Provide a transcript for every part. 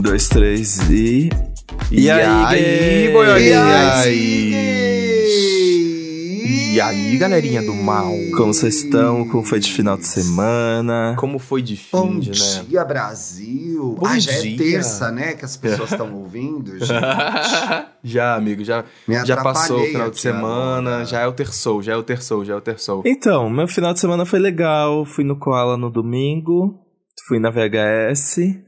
dois, três e. E, aí, boiolinhas? E aí? E aí, galerinha do mal? Como vocês estão? Como foi de final de semana? Como foi de fim, Bom né? dia, Brasil. Bom ah, já dia. é terça, né? Que as pessoas estão ouvindo, gente. já, amigo, já, Me já passou o final de semana, agora. já é o terçou, já é o terçou, já é o terçou. Então, meu final de semana foi legal. Fui no Koala no domingo. Fui na VHS.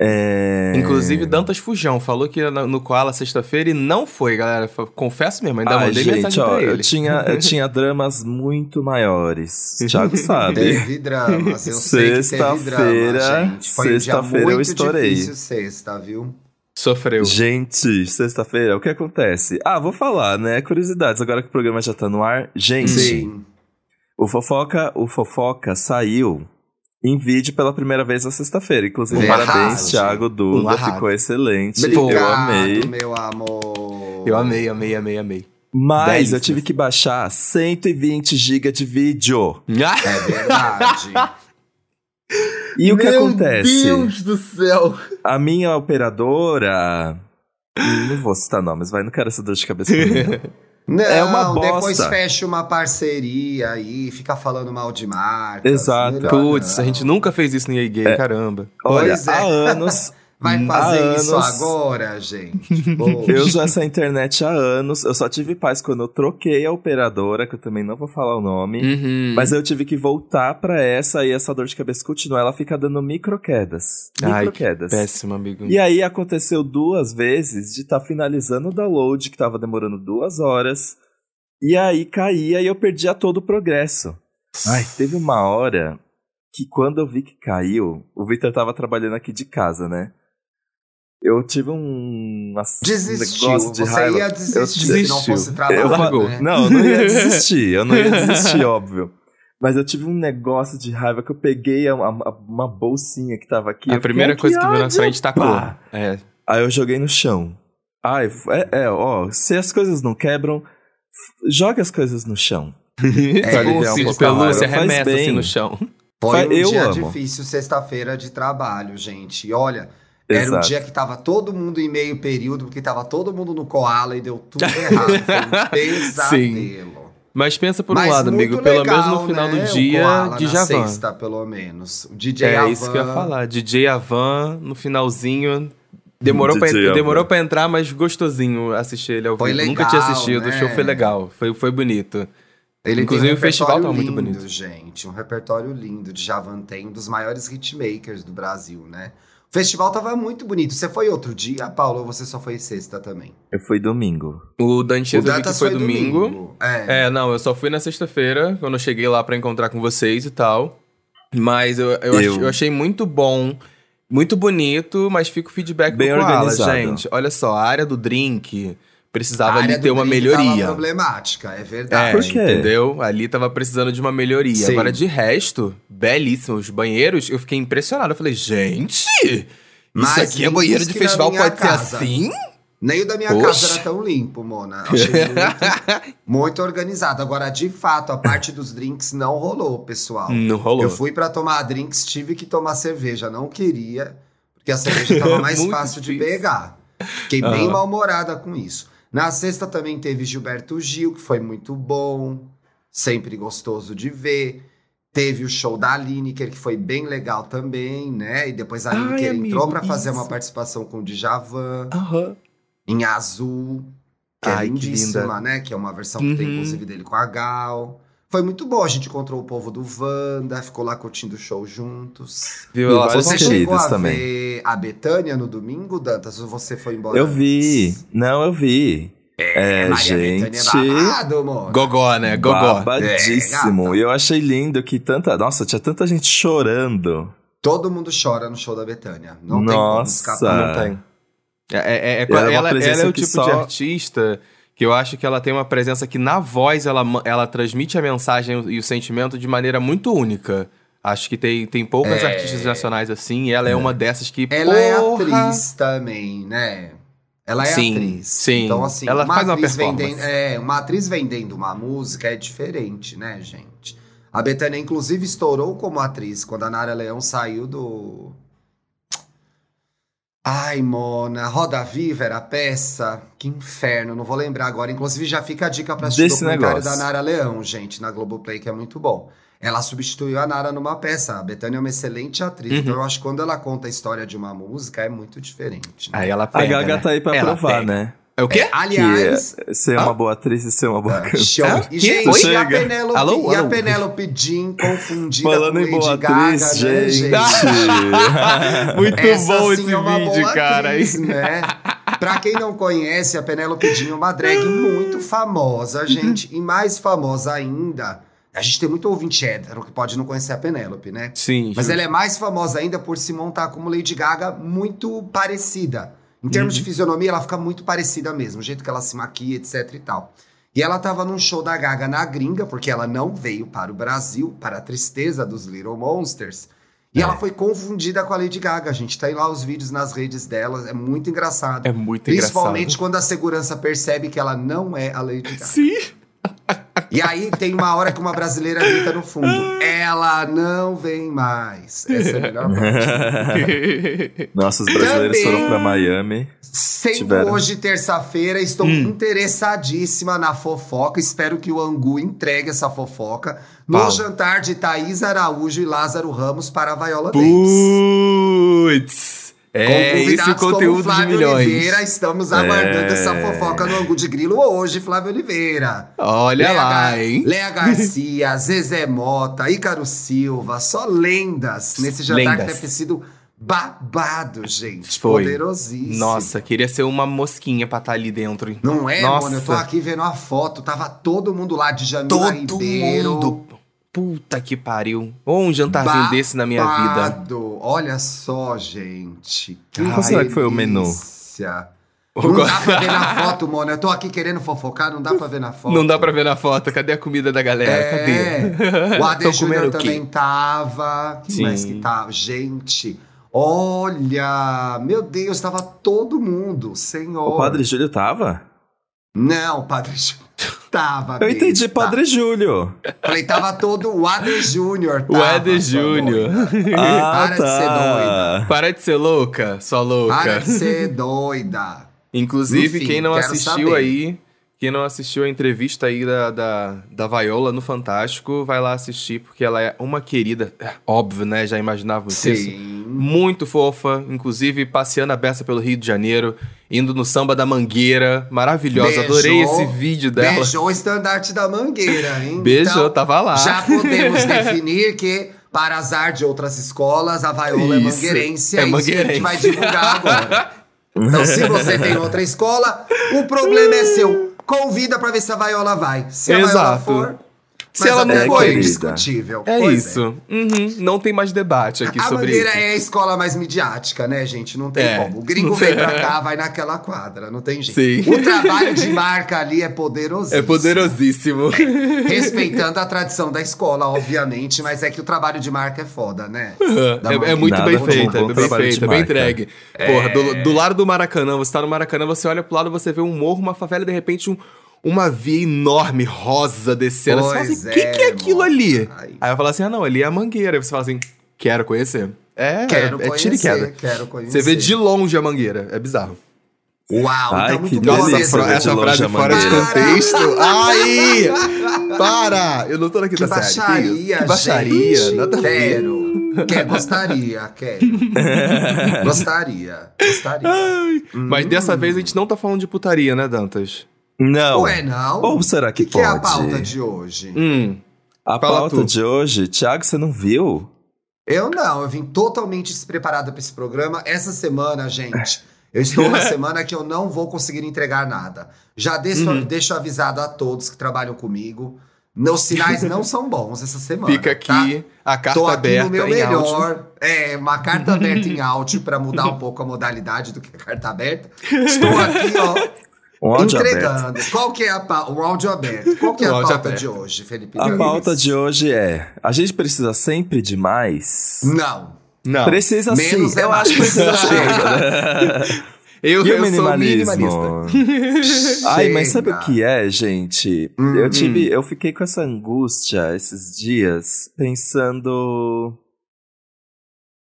É... Inclusive, Dantas Fujão falou que ia no Koala sexta-feira e não foi, galera. Confesso mesmo, ainda Ai, mandei gente, mensagem ó, pra eu ele. tinha, eu tinha dramas muito maiores. Thiago sabe. Teve dramas, eu sei que teve Sexta-feira-. Foi um sexta-feira eu muito estourei. difícil sexta, viu? Sofreu. Gente, sexta-feira, o que acontece? Ah, vou falar, né? Curiosidades, agora que o programa já tá no ar. Gente, Sim. o Fofoca, o Fofoca saiu em vídeo pela primeira vez na sexta-feira. Inclusive, Verdade. parabéns, Thiago Um Duda, arraso. ficou excelente. Obrigado, eu amei. meu amor. Eu amei, amei, amei, amei. Mas Dez. eu tive que baixar 120 GB de vídeo. É verdade. E o que acontece? do céu! A minha operadora. Não vou citar nomes, vai, não quero essa dor de cabeça pra mim. Não. É uma depois bosta. fecha uma parceria aí, fica falando mal de marcas. Exato. Putz, a gente nunca fez isso no EA Gay, caramba. Olha, Pois é. há anos. Vai fazer isso agora, gente? Poxa. Eu uso essa internet há anos. Eu só tive paz quando eu troquei a operadora, que eu também não vou falar o nome. Uhum. Mas eu tive que voltar pra essa e essa dor de cabeça continua. Ela fica dando microquedas. Ai, Microquedas. Péssimo, amigo. E aí aconteceu duas vezes de estar finalizando o download, que tava demorando duas horas. E aí caía e eu perdia todo o progresso. Ai, teve uma hora que quando eu vi que caiu, o Victor tava trabalhando aqui de casa, né? Eu tive um Desistiu. negócio de Você raiva. ia Eu desistir se não fosse trabalho, eu largou. né? Não, eu não ia desistir. Eu não ia desistir, óbvio. Mas eu tive um negócio de raiva que eu peguei a- a- uma bolsinha que tava aqui. A eu primeira "Ai, coisa que veio na ódio!" frente tacou. Pá. É. Aí eu joguei no chão. Ai, é, é, ó, se as coisas não quebram, joga as coisas no chão. Um ursinho de pelúcia, Faz arremessa assim no chão. Foi um Eu dia amo. difícil, sexta-feira de trabalho, gente. E olha, era um Exato. dia que tava todo mundo em meio período, porque tava todo mundo no koala e deu tudo errado. Foi um pesadelo. Mas pensa por um Mas lado, amigo, pelo legal, menos no final né, do o dia, Koala de na Javan. sexta, pelo menos. O DJ É Avan. isso que eu ia falar. DJ Avan, no finalzinho. Demorou, pra, DJ demorou pra entrar, mas gostosinho assistir ele ao Foi vivo. Nunca tinha legal, assistido, né? o show foi legal. Foi, foi bonito. Ele Inclusive, um o festival tava muito bonito. gente. Um repertório lindo de Javan tem, um dos maiores hitmakers do Brasil, né? O festival tava muito bonito. Você foi outro dia, Paulo, ou você só foi sexta também? Eu fui domingo. O eu vi que Dantas foi domingo. É. É, não, eu só fui na sexta-feira, quando eu cheguei lá pra encontrar com vocês e tal. Mas eu, eu, Eu- eu achei muito bom, muito bonito, mas fica o feedback Bem pro Koala, organizado. gente. Olha só, a área do drink precisava ali ter uma drink tava melhoria. problemática, é É, verdade. Por quê? entendeu? Ali tava precisando de uma melhoria. Sim. Agora, de resto, belíssimo. Os banheiros, eu fiquei impressionado. Eu falei, gente, isso Mais aqui é banheiro de festival, pode casa. ser assim? Nem o da minha Poxa. casa era tão limpo, Mona. Achei muito, muito organizado. Agora, de fato, a parte dos drinks não rolou, pessoal. Não rolou. Eu fui pra tomar drinks, tive que tomar cerveja. Não queria, porque a cerveja tava mais fácil de difícil. pegar. Fiquei bem Aham. mal-humorada com isso. Na sexta também teve Gilberto Gil, que foi muito bom. Sempre gostoso de ver. Teve o show da Lineker, que foi bem legal também, né? E depois a Lineker entrou pra fazer uma participação com o Djavan Aham. em azul, que Ai, é que lindíssima, linda. né? Que é uma versão que tem, Uhum. inclusive, dele com a Gal. Foi muito bom, a gente encontrou o povo do Wanda, ficou lá curtindo o show juntos. Viu? E Ela vários só Você chegou a também. ver a Betânia no domingo, Dantas, ou você foi embora? Eu vi. antes? Não, eu vi. É, Maria gente. Bethânia é babado, amor. Gogó, né? Gogó. Babadíssimo. É, e eu achei lindo que tanta. Nossa, tinha tanta gente chorando. Todo mundo chora no show da Betânia. Não Nossa. tem como escapar. Não tem. É, é, é- Ela é ela, ela é o tipo só- de artista que eu acho que ela tem uma presença que na voz ela, ela transmite a mensagem e o sentimento de maneira muito única. Acho que tem, tem poucas É. artistas nacionais assim, e ela é, uma dessas que. Ela é porra, atriz também, né? Ela é Sim, atriz. sim. Então, assim, Ela uma, faz uma atriz performance. vendendo, é, uma atriz vendendo uma música é diferente, né, gente? A Bethânia, inclusive, estourou como atriz quando a Nara Leão saiu do. Ai, Mona, Roda Viva era a peça? Que inferno, não vou lembrar agora. Inclusive, já fica a dica pra assistir o documentário negócio. da Nara Leão, gente, na Globoplay, que é muito bom. Ela substituiu a Nara numa peça. A Bethânia é uma excelente atriz. Uhum. Então, eu acho que quando ela conta a história de uma música, é muito diferente. né? Aí ela A pega, Gaga né? tá aí pra Ela provar, pega. né? É o quê? Aliás, Que é ser Ah? uma boa atriz e ser uma boa Ah, cantora. Show. Hã? E, gente, e a. Penélope, Alô, e a alô. Penélope Jean confundida Falando com em Lady boa Gaga, atriz, né, gente. Muito Essa bom sim esse é uma vídeo, cara. atriz, né? Pra quem não conhece, a Penélope Jean é uma drag muito famosa, gente. E mais famosa ainda, a gente tem muito ouvinte hétero que pode não conhecer a Penélope, né? Sim. Mas justo. ela é mais famosa ainda por se montar como Lady Gaga muito parecida. Em termos Uhum. de fisionomia, ela fica muito parecida mesmo, o jeito que ela se maquia, etc e tal. E ela tava num show da Gaga na gringa, porque ela não veio para o Brasil, para a tristeza dos Little Monsters. E É. ela foi confundida com a Lady Gaga, gente. Tem lá os vídeos nas redes dela, é muito engraçado. É muito Principalmente engraçado. quando a segurança percebe que ela não é a Lady Gaga. Sim. E aí tem uma hora que uma brasileira grita no fundo: Ela não vem mais. Essa é a melhor parte. Nossos brasileiros Também. foram pra Miami. Sendo Tiveram. hoje terça-feira, estou Hum. interessadíssima na fofoca. Espero que o Angu entregue essa fofoca no Qual? jantar de Thaís Araújo e Lázaro Ramos para a Viola Davis. Putz. É, esse conteúdo de Flávio milhões. Oliveira, estamos aguardando É. essa fofoca no Angu de Grilo hoje, Flávio Oliveira. Olha Léa lá, Gar- hein? Léa Garcia, Zezé Mota, Ícaro Silva, só lendas nesse jantar Lendas. que deve ter sido babado, gente. Foi. Poderosíssimo. Nossa, queria ser uma mosquinha pra estar ali dentro. Não é, Nossa. mano? Eu tô aqui vendo a foto, tava todo mundo lá de Jamila Todo Ribeiro. mundo. Puta que pariu. Ou um jantarzinho desse na minha vida. Babado. Olha só, gente. Que Qual será que foi o menu? Não dá pra ver na foto, mano. Eu tô aqui querendo fofocar, não dá pra ver na foto. Não dá pra ver na foto. Cadê a comida da galera? Cadê? É. O AD Júnior também tava. Sim. mais que tava? Gente, olha! Meu Deus, tava todo mundo, senhor. O Padre Júlio tava? Não, o Padre Júnior tava. Eu entendi besta. Padre Júlio. Falei, tava todo o AD Júnior. O sua Júnior. doida. Ah, Para de ser tá. Para de ser louca, sua louca. Para de ser doida. Inclusive, Enfim, quem não assistiu saber. aí, quem não assistiu a entrevista aí da, da, da Viola no Fantástico, vai lá assistir, porque ela é uma querida, é, óbvio, né? Já imaginávamos isso. Sim. Muito fofa, inclusive passeando a beça pelo Rio de Janeiro, indo no samba da Mangueira, maravilhosa. Beijou- Adorei esse vídeo dela. Beijou o estandarte da mangueira, hein? Beijou, Então, tava lá. Já podemos definir que, para azar de outras escolas, a Viola Isso, é mangueirense. é É, isso que a gente vai divulgar agora. Então, se você tem outra escola, o problema é seu. Convida pra ver se a Viola vai. Se a Viola Exato. for. Se mas ela não é querida. indiscutível. É Pois isso. Uhum, Não tem mais debate aqui A sobre isso. é a escola mais midiática, né, gente? Não tem É. como. O gringo vem pra cá, vai naquela quadra, não tem jeito. Sim. O trabalho de marca ali é poderosíssimo. É poderosíssimo. Respeitando a tradição da escola, obviamente, mas é que o trabalho de marca é foda, né? Da É, é muito Nada bem feita, um bom bem feita, bem entregue. Porra, do, do lado do Maracanã, você tá no Maracanã, você olha pro lado, você vê um morro, uma favela e de repente um, uma via enorme, rosa, descendo. Você fala assim, o Pois que, é, que é aquilo mano. ali? Ai. Aí eu falo assim, ah não, ali é a mangueira. Aí você fala assim, quero conhecer. É, Quero é tiro e queda. conhecer, quero conhecer. Você vê de longe a mangueira, é bizarro. Uau, Ai, então muito que Nossa, delícia, mesmo. fra- essa frase fora de contexto. Ai! Para! Eu não tô Que quinta série. que? Que baixaria, gente. nada. Quero. Quer, gostaria, quero. gostaria, gostaria. Ai, Mas dessa vez a gente não tá falando de putaria, né, Dantas? Não. Ué, não? Ou será que, que, que é a pode? pauta de hoje? Hum. A Fala pauta tu. de hoje, Thiago, você não viu? Eu não, eu vim totalmente despreparado para esse programa. Essa semana, gente, eu estou na semana que eu não vou conseguir entregar nada. Já deixo, Uhum. deixo avisado a todos que trabalham comigo. Meus sinais não são bons essa semana. Fica tá? aqui a carta Tô aqui aberta no meu em áudio. melhor. É, uma carta aberta em áudio para mudar um pouco a modalidade do que a carta aberta. Estou aqui, ó, Um áudio aberto. entregando. Qual que é a pauta? O áudio aberto. Qual que é a pauta aberto. de hoje, Felipe? A pauta de hoje é: a gente precisa sempre de mais? Não. Não. Precisa sim. Menos é eu mais. acho que precisa sempre. Eu, E eu o sou minimalismo? minimalista. Ai, mas sabe o que é, gente? Hum, eu tive, eu fiquei com essa angústia esses dias, pensando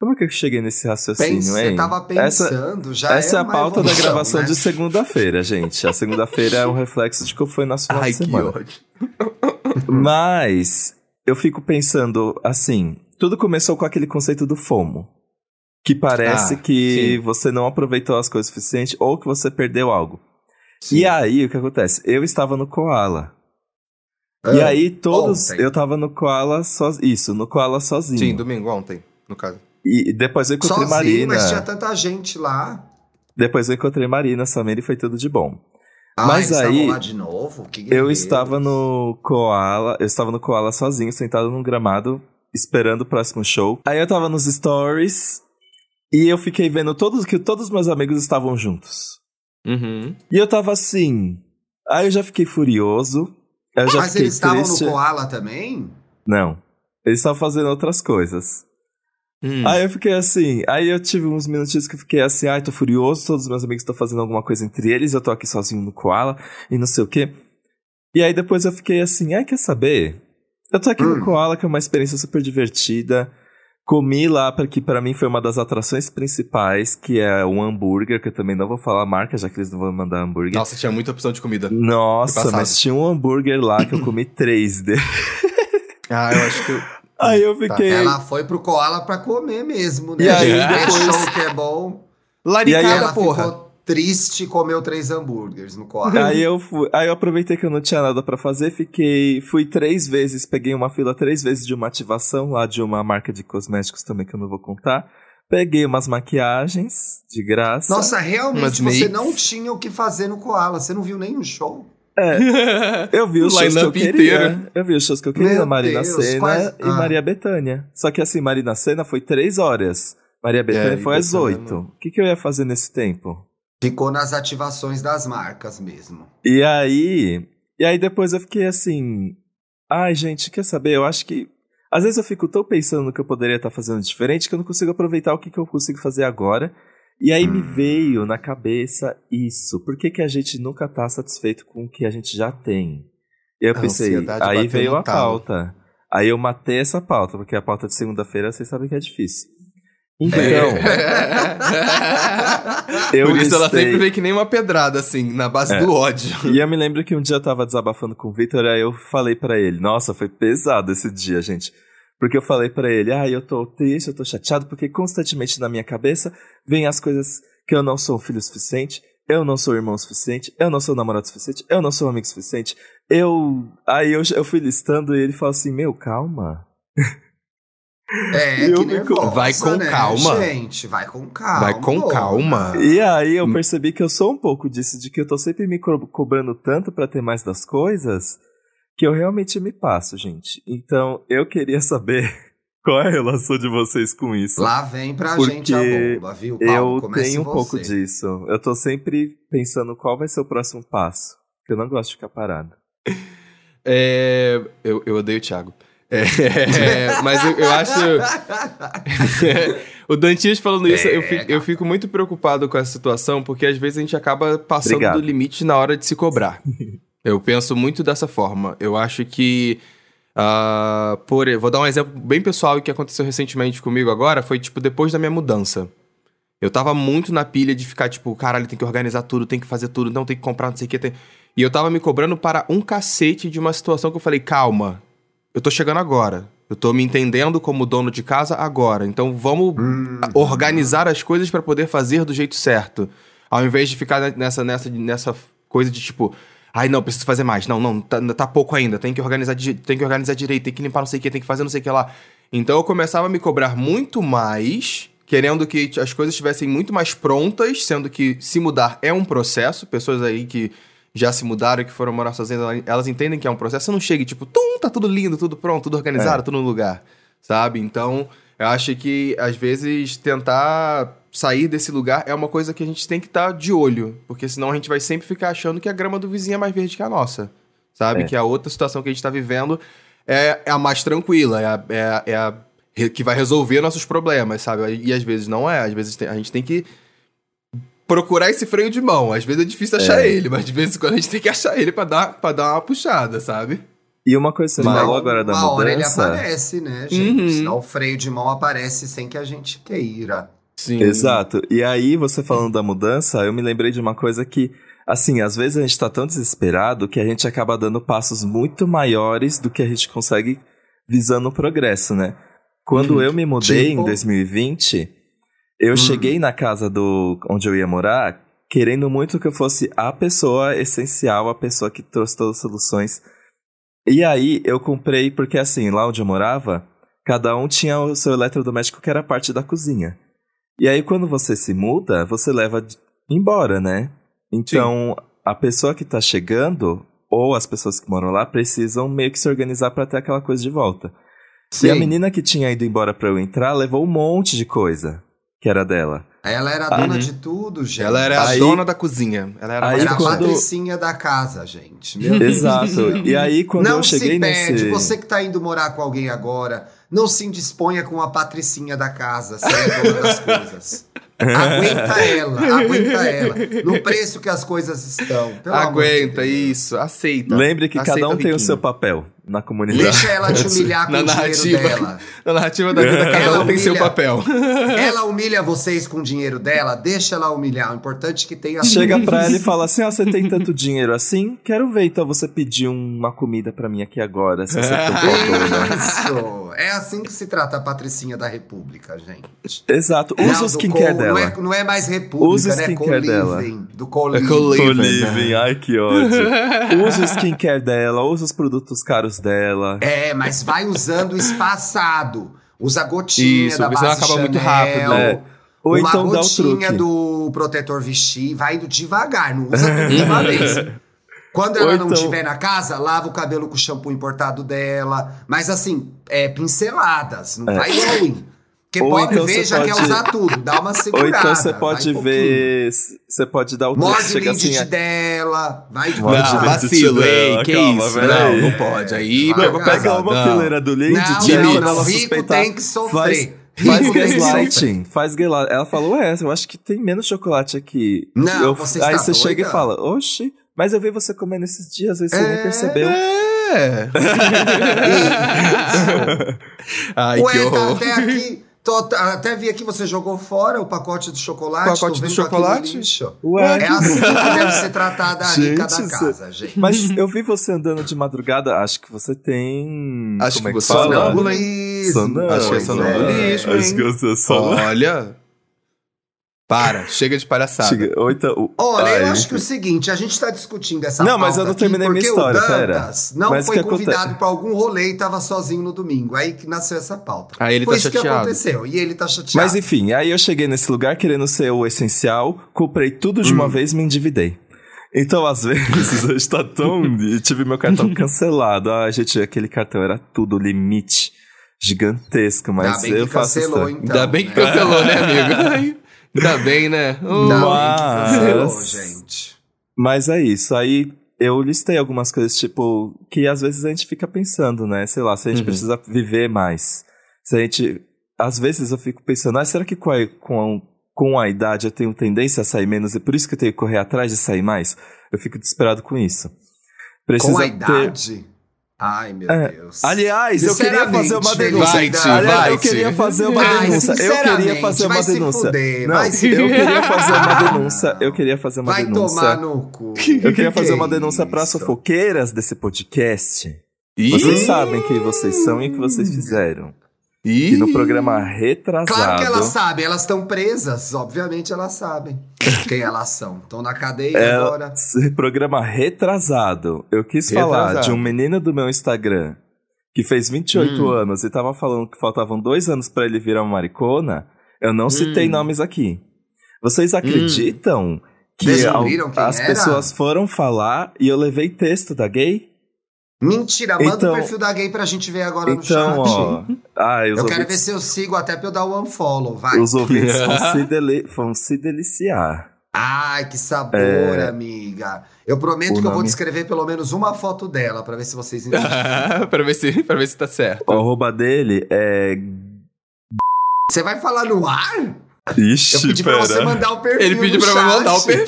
Como é que eu cheguei nesse raciocínio, Pensa, hein? Você tava pensando, essa, já Essa é, é a pauta da evolução, gravação né? de segunda-feira, gente. A segunda-feira é um reflexo de que foi nosso final Ai, de semana. Mas eu fico pensando assim, tudo começou com aquele conceito do FOMO. Que parece Ah, que sim. você não aproveitou as coisas o suficiente ou que você perdeu algo. Sim. E aí, o que acontece? Eu estava no Koala. Ah, e aí, todos. ontem. Eu tava no Koala sozinho. Isso, no Koala sozinho. Sim, domingo, ontem, no caso. E depois eu encontrei Sozinho, Marina. mas tinha tanta gente lá. Depois eu encontrei Marina, Samir e foi tudo de bom. Ah, Mas aí, estavam lá de novo? Que Eu estava no Koala, eu estava no Koala sozinho, sentado num gramado, esperando o próximo show. Aí eu tava nos stories e eu fiquei vendo todos que todos os meus amigos estavam juntos. Uhum. E eu tava assim. Aí eu já fiquei furioso. Eu já Mas fiquei eles estavam no Koala também? Não. Eles estavam fazendo outras coisas. Hum. Aí eu fiquei assim, aí eu tive uns minutinhos que eu fiquei assim, ai, tô furioso, todos os meus amigos estão fazendo alguma coisa entre eles, eu tô aqui sozinho no Koala e não sei o quê. E aí depois eu fiquei assim, ai, quer saber? Eu tô aqui Hum. no Koala, que é uma experiência super divertida. Comi lá, porque pra mim foi uma das atrações principais, que é um hambúrguer, que eu também não vou falar a marca, já que eles não vão mandar hambúrguer. Nossa, tinha muita opção de comida. Nossa, mas tinha um hambúrguer lá que eu comi três deles. Ah, eu acho que. eu- Aí eu Tá. fiquei. Ela foi pro Koala pra comer mesmo, né? E aí, depois- show que é bom. Laricada, ela porra. ficou triste e comeu três hambúrgueres no Koala. Aí eu fui, aí eu aproveitei que eu não tinha nada pra fazer, fiquei, fui três vezes, peguei uma fila três vezes de uma ativação lá de uma marca de cosméticos também que eu não vou contar. Peguei umas maquiagens de graça. Nossa, realmente você makes. não tinha o que fazer no Koala. Você não viu nenhum show? eu vi os O shows que eu queria. inteiro. Eu vi os shows que eu queria, Meu Marina Deus, Senna quais- e ah. Maria Bethânia. Só que assim, Marina Senna foi três horas. Maria Bethânia e foi às oito. O que, que eu ia fazer nesse tempo? Ficou nas ativações das marcas mesmo. E aí. E aí depois eu fiquei assim. Ai, gente, quer saber? Eu acho que. Às vezes eu fico tão pensando no que eu poderia estar fazendo diferente que eu não consigo aproveitar o que, que eu consigo fazer agora. E aí me veio na cabeça isso. Por que, que a gente nunca tá satisfeito com o que a gente já tem? E eu A pensei, aí veio a talo. pauta. Aí eu matei essa pauta, porque a pauta de segunda-feira vocês sabem que é difícil. Então, eu Por isso ela listei- sempre vem que nem uma pedrada, assim, na base É. do ódio. E eu me lembro que um dia eu tava desabafando com o Victor, aí eu falei pra ele, nossa, foi pesado esse dia, gente. Porque eu falei pra ele, ah, eu tô triste, eu tô chateado, porque constantemente na minha cabeça vem as coisas que eu não sou filho suficiente, eu não sou irmão suficiente, eu não sou namorado suficiente, eu não sou amigo suficiente, eu... Aí eu, eu fui listando e ele falou assim, meu, calma. É, Eu que nervosa, Vai com né, calma. Gente, vai com calma. Vai com calma. E aí eu Hum. percebi que eu sou um pouco disso, de que eu tô sempre me co- cobrando tanto pra ter mais das coisas, que eu realmente me passo, gente. Então eu queria saber qual é a relação de vocês com isso. Lá vem pra Porque gente a bomba, viu, Paulo? eu Comece tenho um você. pouco disso. Eu tô sempre pensando qual vai ser o próximo passo. Porque eu não gosto de ficar parado. É, eu, eu odeio o Thiago. É, mas eu, eu acho. o Dantinhas falando isso, eu fico, eu fico muito preocupado com essa situação, porque às vezes a gente acaba passando Obrigado. do limite na hora de se cobrar. Eu penso muito dessa forma. Eu acho que. ah, por, vou dar um exemplo bem pessoal que aconteceu recentemente comigo agora. Foi tipo depois da minha mudança. Eu tava muito na pilha de ficar, tipo, caralho, tem que organizar tudo, tem que fazer tudo, não tem que comprar, não sei o que. Tem... E eu tava me cobrando para um cacete de uma situação que eu falei, calma, eu tô chegando agora. Eu tô me entendendo como dono de casa agora. Então vamos Hum, organizar as coisas para poder fazer do jeito certo. Ao invés de ficar nessa, nessa, nessa coisa de tipo, ai não, preciso fazer mais. Não, não, tá, tá pouco ainda. Tem que organizar, tem que organizar direito, tem que limpar não sei o que, tem que fazer não sei o que lá. Então eu começava a me cobrar muito mais, querendo que as coisas estivessem muito mais prontas, sendo que se mudar é um processo. Pessoas aí que já se mudaram, que foram morar sozinhas, elas- entendem que é um processo. Você não chega e tipo, tum, tá tudo lindo, tudo pronto, tudo organizado, tudo no lugar, sabe? Então, eu acho que às vezes tentar sair desse lugar é uma coisa que a gente tem que estar de olho, porque senão a gente vai sempre ficar achando que a grama do vizinho é mais verde que a nossa, sabe? É. Que a outra situação que a gente tá vivendo é, é a mais tranquila, é a, é a- é a que vai resolver nossos problemas, sabe? E às vezes não é, às vezes tem- a gente tem que procurar esse freio de mão. Às vezes é difícil achar É. ele, mas de vez em quando a gente tem que achar ele pra dar, pra dar uma puxada, sabe? E uma coisa que você Uma- falou agora da uma hora ele mudança. aparece, né, gente? Uhum. Senão o freio de mão aparece sem que a gente queira. Sim. Exato. E aí, você falando da mudança, eu me lembrei de uma coisa que, assim, às vezes a gente tá tão desesperado que a gente acaba dando passos muito maiores do que a gente consegue visando o progresso, né? Quando Uhum. eu me mudei Tipo? em 2020, eu Hum. cheguei na casa do onde eu ia morar querendo muito que eu fosse a pessoa essencial, a pessoa que trouxe todas as soluções. E aí eu comprei, porque assim, lá onde eu morava, cada um tinha o seu eletrodoméstico que era parte da cozinha. E aí quando você se muda, você leva embora, né? Então, a pessoa que tá chegando, ou as pessoas que moram lá, precisam meio que se organizar pra ter aquela coisa de volta. E a Sim. menina que tinha ido embora pra eu entrar levou um monte de coisa que era dela. Ela era a dona Uhum. de tudo, gente. Ela era Aí- a dona da cozinha. Ela era aí a quando- patricinha da casa, gente. Meu Deus. Exato. E aí quando não eu cheguei se perde. nesse Você que tá indo morar com alguém agora, não se indisponha com a patricinha da casa, se é dona das coisas. Aguenta ela, aguenta ela. No preço que as coisas estão. pelo amor de Aguenta Deus. isso, aceita. Lembre que Aceita cada um tem o seu papel na comunidade. Deixa ela te humilhar com Na o dinheiro narrativa. dela. Na narrativa da vida, cada Ela um tem seu humilha. papel. Ela humilha vocês com o dinheiro dela, deixa ela humilhar. O importante é que tenha Chega pra ela e fala assim: ó, você tem tanto dinheiro assim? Quero ver então você pedir uma comida pra mim aqui agora, se você. Isso! É assim que se trata a patricinha da república, gente. Exato. Não, Usa o skincare co- Não dela. é, não é mais república, Usa né? skincare dela. Co-living, Do É co-living. Living, ai que ódio. Usa o skincare dela, usa os produtos caros dela. É, mas vai usando espaçado. Usa gotinha Isso, da base acaba muito Chanel, rápido. É. Ou uma então dá gotinha truque. do protetor Vichy, vai indo devagar, não usa tudo de uma vez. Quando ela Ou não então- estiver na casa, lava o cabelo com o shampoo importado dela. Mas assim, é, pinceladas, não É. vai longe. Porque Ou pode então ver, você já quer pode- usar tudo, dá uma Ou segurada. então você pode um ver. Você pode dar o truque. Morde o Chega assim. dela, vai Morde Não, lindite vacilo, ei, que calma, isso? Não, não pode. Aí, Vai, pega vai, Pega uma não. fileira do Lindy, Não, não, não, ela rico suspeitar. tem que sofrer. Faz, gaslighting, faz gaslighting. Ela falou, ué, eu acho que tem menos chocolate aqui. Não, Eu- você Aí você chega e doida? fala, oxi, mas eu vi você comendo esses dias, às vezes você nem É, percebeu. É. Ai, Ué, que tá horror. até aqui. Tô- até vi aqui, você jogou fora o pacote de chocolate. O pacote do chocolate? lixo. Ué, É assim que deve ser tratada a rica da casa, gente. Mas eu vi você andando de madrugada, acho que você tem. Acho como que é você fala? não- Sonambulismo. Acho que é sonambulismo, Acho que é só. Olha. Para, chega de palhaçada. Chega- Ou então, Olha, eu Ai, acho que é o seguinte, a gente tá discutindo essa Não, mas eu não aqui terminei minha história, o pera. Não Mas o foi que acontece? convidado pra algum rolê e tava sozinho no domingo. Aí que nasceu essa pauta. Aí ele foi tá isso que chateado. aconteceu. E ele tá chateado. Mas enfim, aí eu cheguei nesse lugar querendo ser o essencial, comprei tudo de uma Hum. vez e me endividei. Então, às vezes, hoje tá tão. e tive meu cartão cancelado. Ah, gente, aquele cartão era tudo limite gigantesco, Ainda mas bem eu que faço cancelou, isso. então. Ainda bem que né? cancelou, né, amigo? Ai, Ainda bem, né? Oh, Ainda Mas- cancelou, gente. Mas é isso. Aí eu listei algumas coisas, tipo, que às vezes a gente fica pensando, né? Sei lá, se a gente Uhum. precisa viver mais. Se a gente. Às vezes eu fico pensando, ah, será que com a, com, a, com a idade eu tenho tendência a sair menos e por isso que eu tenho que correr atrás de sair mais? Eu fico desesperado com isso. Precisa Com a ter. Ai, meu É. Deus. Aliás, eu queria fazer uma denúncia. Felicidade. Aliás, eu vai-te. queria fazer uma denúncia. Eu queria fazer uma vai denúncia. fuder, Não, vai eu queria fazer uma denúncia. Eu queria fazer uma Vai denúncia. tomar no cu. Eu queria fazer Que uma denúncia para isso? fofoqueiras desse podcast. Vocês sabem quem vocês são e o que vocês fizeram. E no programa retrasado. Claro que elas sabem, elas estão presas. Obviamente elas sabem quem elas são. Estão na cadeia É, agora. programa retrasado. Eu quis falar Retrasado. de um menino do meu Instagram que fez 28 Hum. anos e tava falando que faltavam dois anos pra ele virar uma maricona. Eu não citei Hum. nomes aqui. Vocês acreditam que Descobriram al- quem as era? pessoas foram falar e eu levei texto da gay? Mentira, manda Então- o perfil da gay pra gente ver agora no Então, chat. ó. Os Eu quero ver ouvintes, se eu sigo até pra eu dar o unfollow, vai. os ouvintes vão, se deli- vão se deliciar. Ai, que sabor, É. amiga. Eu prometo O que eu vou nome- descrever pelo menos uma foto dela pra ver se vocês entendem. pra, ver se, pra ver se tá certo. O arroba dele é Você vai falar no ar? Ixi, Eu pedi pra pera. você mandar o perfil. Ele pediu pra chat. mandar o perfil.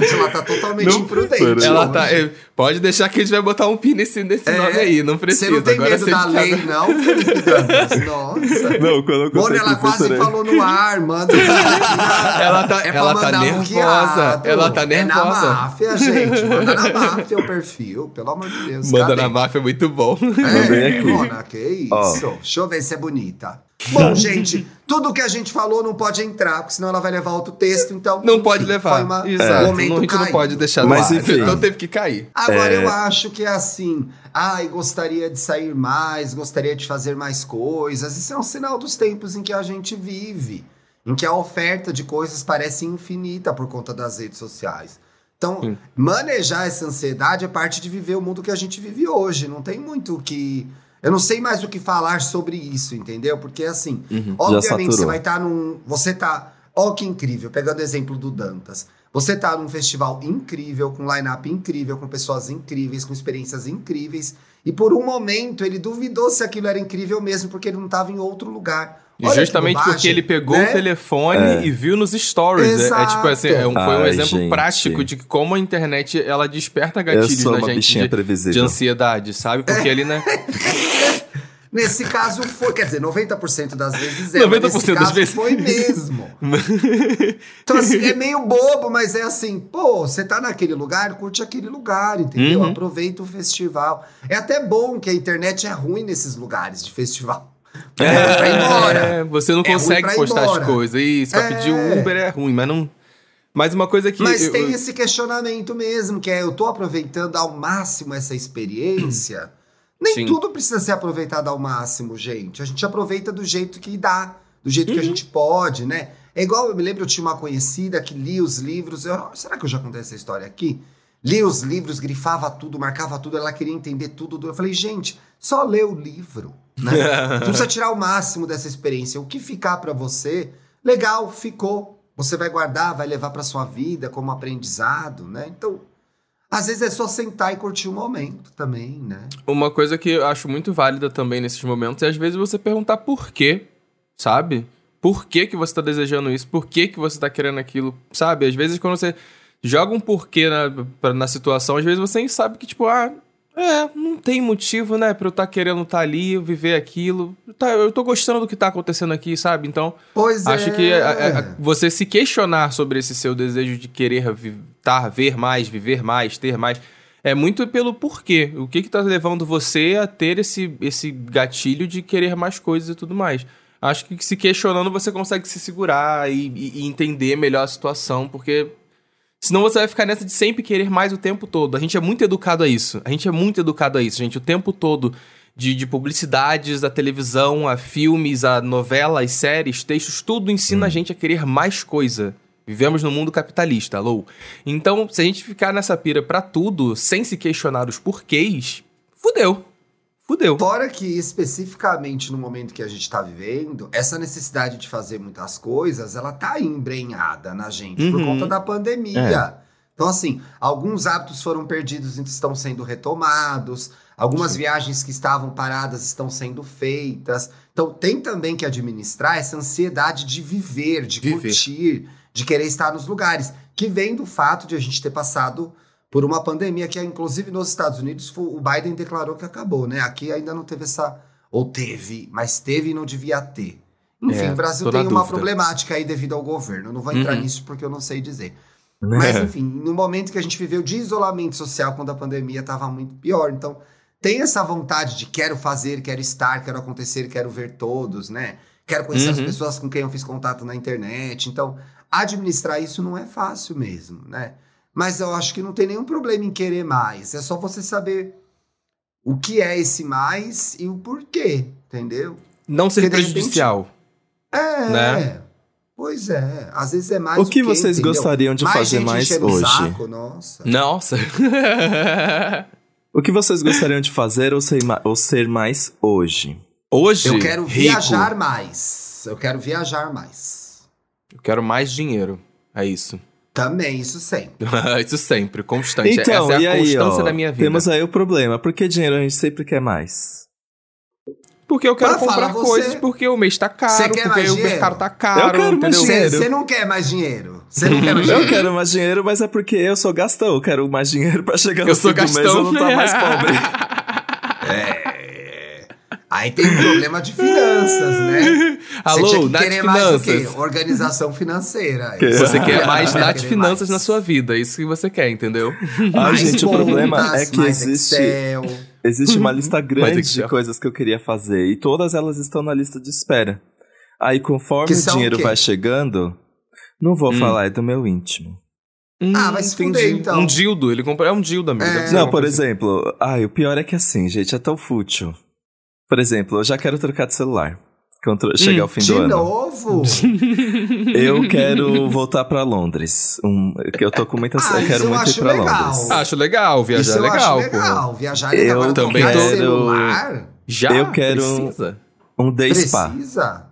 Gente, ela tá totalmente Não, imprudente. Ela tá. eh, Pode deixar que a gente vai botar um pi nesse, nesse É, nome aí, não precisa. Você não tem Agora medo da lei, não, Felipe Dantas? Nossa. Não, quando contei ela quase professor- falou no ar, manda. Ela tá- É pra ela tá mandar um nervosa, guiado. ela tá É na nervosa. máfia, gente. Manda na máfia o perfil, pelo amor de Deus. Manda cadê? na máfia é muito bom. Mandei É, aqui. Mona, que isso. Ó. Deixa eu ver se é bonita. Bom, gente, tudo que a gente falou não pode entrar, porque senão ela vai levar outro texto, então... Não pode levar. Foi uma, Exato. um momento Não, a gente não pode deixar no Mas, ar. enfim. Então teve que cair. Agora É. eu acho que é assim, ai, gostaria de sair mais, gostaria de fazer mais coisas. Isso é um sinal dos tempos em que a gente vive, em que a oferta de coisas parece infinita por conta das redes sociais. Então, Sim. manejar essa ansiedade é parte de viver o mundo que a gente vive hoje. Não tem muito o que. Eu não sei mais o que falar sobre isso, entendeu? Porque assim, Uhum. Obviamente, você vai estar num. Você tá. Ó, que incrível, pegando o exemplo do Dantas. Você tá num festival incrível, com line-up incrível, com pessoas incríveis, com experiências incríveis. E por um momento ele duvidou se aquilo era incrível mesmo, porque ele não estava em outro lugar. E Olha justamente porque ele pegou né? o telefone É. e viu nos stories. É- É, tipo assim, é um- foi um Ai, exemplo gente. prático de como a internet ela desperta gatilhos na gente de, de ansiedade, sabe? Porque ele, né? Nesse caso foi, quer dizer, 90% das vezes é. 90% mas nesse das caso vezes. foi mesmo. Então, assim, é meio bobo, mas é assim, pô, você tá naquele lugar, curte aquele lugar, entendeu? Uhum. Aproveita o festival. É até bom que a internet é ruim nesses lugares de festival. É, pra ir embora. é, você não É consegue postar as coisas. Isso, pra É. pedir o Uber é ruim, mas não. Mas uma coisa que. Mas eu- tem eu- esse questionamento mesmo, que é eu tô aproveitando ao máximo essa experiência. Nem Sim. tudo precisa ser aproveitado ao máximo, gente. A gente aproveita do jeito que dá, do jeito que a gente pode, né? É igual, eu me lembro, eu tinha uma conhecida que lia os livros. eu- será que eu já contei essa história aqui? Lia os livros, grifava tudo, marcava tudo, ela queria entender tudo. Eu falei, gente, só lê o livro, né? Não precisa tirar o máximo dessa experiência. O que ficar pra você, legal, ficou. Você vai guardar, vai levar pra sua vida como aprendizado, né? Então, às vezes é só sentar e curtir o momento também, né? Uma coisa que eu acho muito válida também nesses momentos é às vezes você perguntar por quê, sabe? Por que, que você tá desejando isso? Por que, que você tá querendo aquilo? Sabe? Às vezes quando você joga um porquê na, pra- na situação, às vezes você nem sabe que, tipo, ah, é, não tem motivo, né, pra eu estar querendo estar ali, viver aquilo. Tá, eu tô gostando do que tá acontecendo aqui, sabe? Então, Pois é. Acho que a- a- a- você se questionar sobre esse seu desejo de querer vi- tá, ver mais, viver mais, ter mais, é muito pelo porquê. O que que tá levando você a ter esse, esse gatilho de querer mais coisas e tudo mais. Acho que se questionando você consegue se segurar e- e entender melhor a situação, porque senão você vai ficar nessa de sempre querer mais o tempo todo. A gente é muito educado a isso. A gente é muito educado a isso, gente. O tempo todo de, de publicidades, a televisão, a filmes, a novelas, séries, textos, tudo ensina a gente a querer mais coisa. Vivemos no mundo capitalista, alô? Então, se a gente ficar nessa pira pra tudo, sem se questionar os porquês, fudeu. Fudeu. Fora que, especificamente no momento que a gente tá vivendo, essa necessidade de fazer muitas coisas, ela tá embrenhada na gente por Uhum. conta da pandemia. Então, assim, alguns hábitos foram perdidos e estão sendo retomados, algumas viagens que estavam paradas estão sendo feitas. Então, tem também que administrar essa ansiedade de viver, de Viver. curtir, de querer estar nos lugares, que vem do fato de a gente ter passado por uma pandemia que, inclusive, nos Estados Unidos, o Biden declarou que acabou, né? Aqui ainda não teve essa. Ou teve, mas teve e não devia ter. Enfim, É, o Brasil tem uma dúvida. problemática aí devido ao governo. Não vou entrar Uhum. nisso porque eu não sei dizer. Mas, enfim, no momento que a gente viveu de isolamento social, quando a pandemia estava muito pior. Então, tem essa vontade de quero fazer, quero estar, quero acontecer, quero ver todos, né? Quero conhecer as Uhum. pessoas com quem eu fiz contato na internet. Então, administrar isso não é fácil mesmo, né? Mas eu acho que não tem nenhum problema em querer mais. É só você saber o que é esse mais e o porquê, entendeu? Não ser Porque, prejudicial. É. Né? Pois é. Às vezes é mais O que vocês entendeu? gostariam de fazer gente mais enchendo o hoje? Saco, nossa. Nossa. O que vocês gostariam de fazer ou ser, ou ser mais hoje? Hoje. Eu quero rico. viajar mais. Eu quero viajar mais. Eu quero mais dinheiro. É isso. Também, isso sempre. isso sempre, constante. Então, Essa é e a aí, constância ó, da minha vida. temos aí o problema. Por que dinheiro a gente sempre quer mais? Porque eu quero Mas fala comprar você. coisas, porque o mês tá Você caro, quer porque mais o dinheiro? mercado tá Eu caro, quero mais entendeu? dinheiro. Você não quer mais dinheiro. Você não quer mais Eu dinheiro. quero mais dinheiro, mas é porque eu sou gastão. Eu quero mais dinheiro pra chegar no Eu sou fim do mês gastão. eu não tá mais pobre. É. Aí tem problema de finanças, né? Alô, Você tinha que querer mais o quê? Organização financeira. Que- Você quer mais Nath Finanças mais. na sua vida, isso que você quer, entendeu? Ai, Mais gente, o problema contas, é que existe, Excel. existe uma lista grande Excel. de coisas que eu queria fazer e todas elas estão na lista de espera. Aí, conforme o o dinheiro quê? vai chegando, não vou Hum. falar, é do meu íntimo. Ah, vai se fuder, então. Um dildo, ele comprou. É um dildo, amigo. É. ser Não, por assim. exemplo, ai, o pior é que assim, gente, é tão fútil. Por exemplo, eu já quero trocar de celular. Quando chegar Hum, o fim De do ano. novo? Eu quero voltar pra Londres. Um, que eu tô com muitas. Ah, eu quero isso eu muito ir pra legal. Londres. Acho legal, viajar Isso é legal, acho legal. Viajar é legal. Eu também de quero- celular? Já? Eu quero- Precisa? Um day spa. Precisa?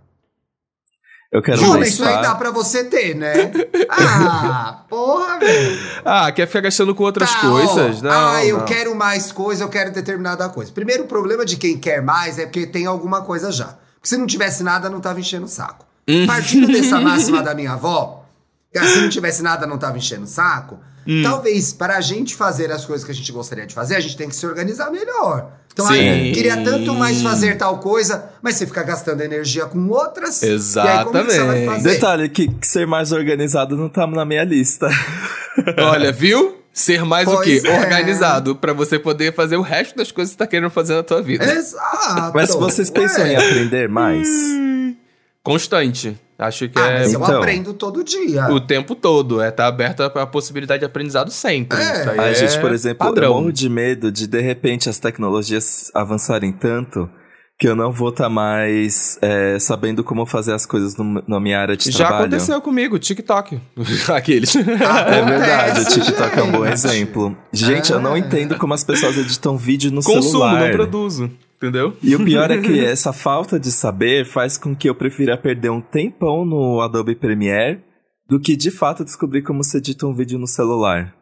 Eu quero day isso aí dá pra você ter, né? Ah, porra, velho. Ah, quer ficar gastando com outras Tá, coisas? ó. Não, ah, eu não. quero mais coisa, eu quero determinada coisa. Primeiro, o problema de quem quer mais é porque tem alguma coisa já. Porque se não tivesse nada, não tava enchendo o saco. Hum. Partindo dessa máxima da minha avó, que se não tivesse nada, não tava enchendo o saco. Hum. Talvez, para a gente fazer as coisas que a gente gostaria de fazer, a gente tem que se organizar melhor. Então, Sim. aí, queria tanto mais fazer tal coisa, mas você fica gastando energia com outras. E aí, como é que você vai Exatamente. fazer? Detalhe que, que ser mais organizado não tá na minha lista. Olha, viu? Ser mais o Pois quê? é. Organizado, pra você poder fazer o resto das coisas que você tá querendo fazer na tua vida. Exato. Mas vocês pensam Ué. em aprender mais? Constante. Acho que Ah, é mas eu Então. aprendo todo dia. o tempo todo. É, tá aberta a possibilidade de aprendizado sempre. É. Isso aí A é gente, por exemplo, eu padrão. morro de medo de de repente as tecnologias avançarem tanto que eu não vou estar mais é, sabendo como fazer as coisas no- na minha área de Já trabalho. aconteceu comigo, TikTok. Aqueles. É verdade, o TikTok é um bom gente. exemplo. Gente, eu não É. entendo como as pessoas editam vídeo no Consumo, celular. não produzo. Entendeu? E o pior é que essa falta de saber faz com que eu prefira perder um tempão no Adobe Premiere do que de fato descobrir como se edita um vídeo no celular.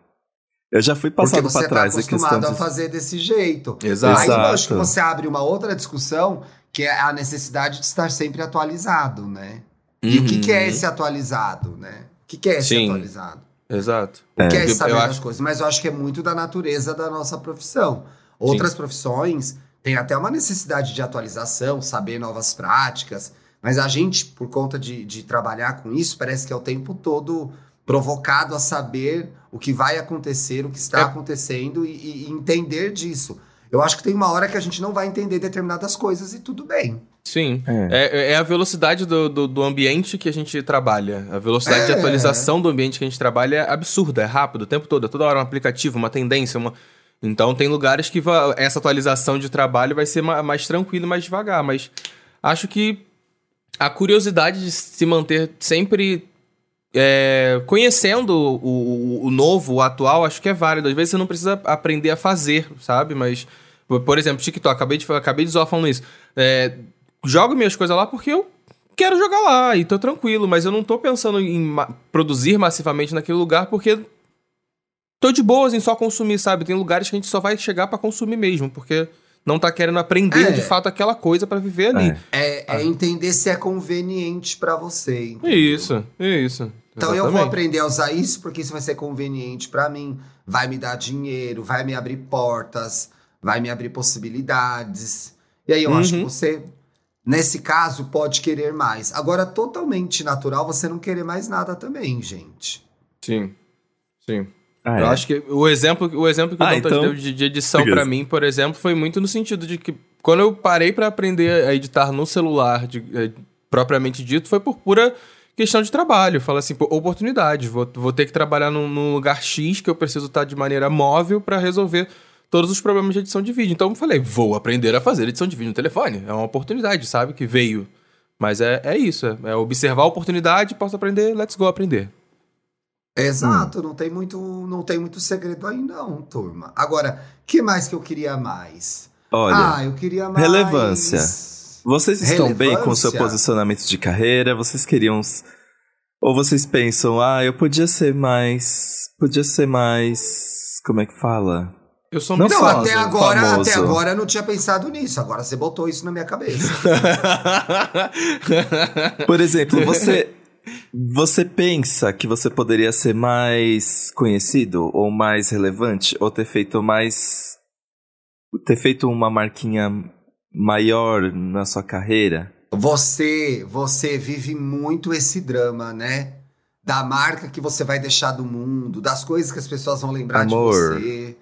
Eu já fui passado você pra trás tá a questão acostumado a de... fazer desse jeito. Exato. Aí eu acho que você abre uma outra discussão, que é a necessidade de estar sempre atualizado, né? Uhum. E o que, que é esse atualizado, né? O que, que é esse Sim. atualizado? Exato. O que é, saber eu das acho- coisas? Mas eu acho que é muito da natureza da nossa profissão. Outras profissões têm até uma necessidade de atualização, saber novas práticas, mas a gente, por conta de, de trabalhar com isso, parece que é o tempo todo provocado a saber o que vai acontecer, o que está É. acontecendo e, e entender disso. Eu acho que tem uma hora que a gente não vai entender determinadas coisas e tudo bem. Sim. É. É, é a velocidade do, do, do ambiente que a gente trabalha. A velocidade de É. atualização do ambiente que a gente trabalha é absurda, é rápido, o tempo todo. É toda hora um aplicativo, uma tendência, uma. Então tem lugares que essa atualização de trabalho vai ser ma- mais tranquilo e mais devagar. Mas acho que a curiosidade de se manter sempre é, conhecendo o, o, o novo, o atual, acho que é válido. Às vezes você não precisa aprender a fazer, sabe? Mas, por- por exemplo, TikTok, acabei de, acabei de zoar falando isso. É, jogo minhas coisas lá porque eu quero jogar lá e tô tranquilo, mas eu não tô pensando em ma- produzir massivamente naquele lugar porque tô de boas em só consumir, sabe? Tem lugares que a gente só vai chegar pra consumir mesmo, porque não tá querendo aprender É. de fato aquela coisa pra viver ali. É. É, é entender se é conveniente pra você. entendeu? Isso, isso. Então eu vou Exatamente. aprender a usar isso porque isso vai ser conveniente pra mim, vai me dar dinheiro, vai me abrir portas, vai me abrir possibilidades. E aí eu acho que Uhum. você, nesse caso, pode querer mais. Agora, totalmente natural você não querer mais nada também, gente. Sim. Sim. Ah, Eu é. acho que o exemplo, o exemplo que o Ah, Dantas então- deu de, de edição pra mim, por exemplo, foi muito no sentido de que quando eu parei pra aprender a editar no celular, de- eh, propriamente dito, foi por pura questão de trabalho. Fala assim, oportunidade. Vou, vou ter que trabalhar num, num lugar X que eu preciso estar de maneira móvel pra resolver todos os problemas de edição de vídeo. Então eu falei, vou aprender a fazer edição de vídeo no telefone. É uma oportunidade, sabe? Que veio. Mas é, é isso, é, é observar a oportunidade, posso aprender, let's go aprender. Exato, não tem muito, não tem muito segredo aí não, turma. Agora, que mais que eu queria mais? Olha, ah, eu queria mais relevância. vocês estão bem com o seu relevância. posicionamento de carreira? Vocês queriam... Ou vocês pensam, ah, eu podia ser mais... Podia ser mais... Como é que fala? Eu sou Não famoso, até agora, famoso. até agora eu não tinha pensado nisso. Agora você botou isso na minha cabeça. Por exemplo, você você pensa que você poderia ser mais conhecido ou mais relevante ou ter feito mais ter feito uma marquinha maior na sua carreira? Você, você vive muito esse drama, né? Da marca que você vai deixar do mundo, das coisas que as pessoas vão lembrar Amor. de você.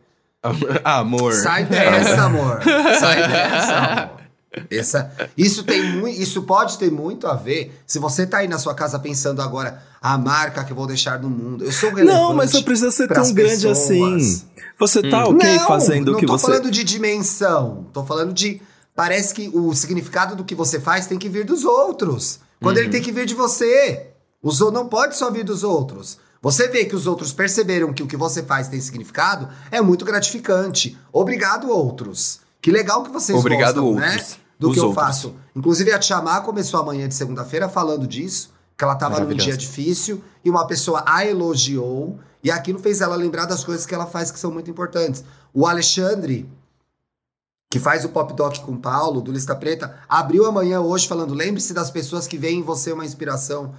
Amor. Sai dessa, amor. Sai dessa, amor. Essa, isso tem isso pode ter muito a ver. Se você tá aí na sua casa pensando agora a marca que eu vou deixar no mundo, eu sou relevante. Não, mas não precisa ser tão grande pessoas. assim. Você tá ok não, fazendo não o que tô você falando de dimensão. Tô falando de. Parece que o significado do que você faz tem que vir dos outros. Quando Uhum. ele tem que vir de você. Os, ou- não pode só vir dos outros. Você vê que os outros perceberam que o que você faz tem significado, é muito gratificante. Obrigado, outros. Que legal que vocês Obrigado, gostam, né? Do Os que eu outros. faço. Inclusive, a Tchamá começou amanhã de segunda-feira falando disso, que ela tava num dia difícil e uma pessoa a elogiou e aquilo fez ela lembrar das coisas que ela faz que são muito importantes. O Alexandre, que faz o Pop Doc com o Paulo, do Lista Preta, abriu amanhã hoje falando: lembre-se das pessoas que veem em você uma inspiração.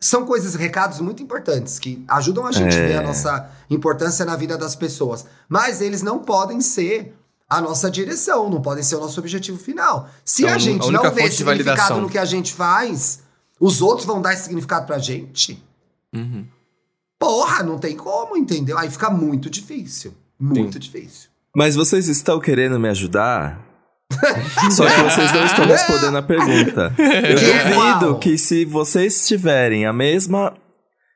São coisas, recados muito importantes que ajudam a gente a É. ver a nossa importância na vida das pessoas. Mas eles não podem ser a nossa direção, não podem ser o nosso objetivo final. Se Então, a a gente única não vê significado validação. no que a gente faz, os outros vão dar esse significado pra gente? Uhum. Porra, não tem como, entendeu? Aí fica muito difícil. Muito difícil. Mas vocês estão querendo me ajudar? Só que vocês não estão respondendo a pergunta. Eu Que é duvido que se vocês tiverem a mesma.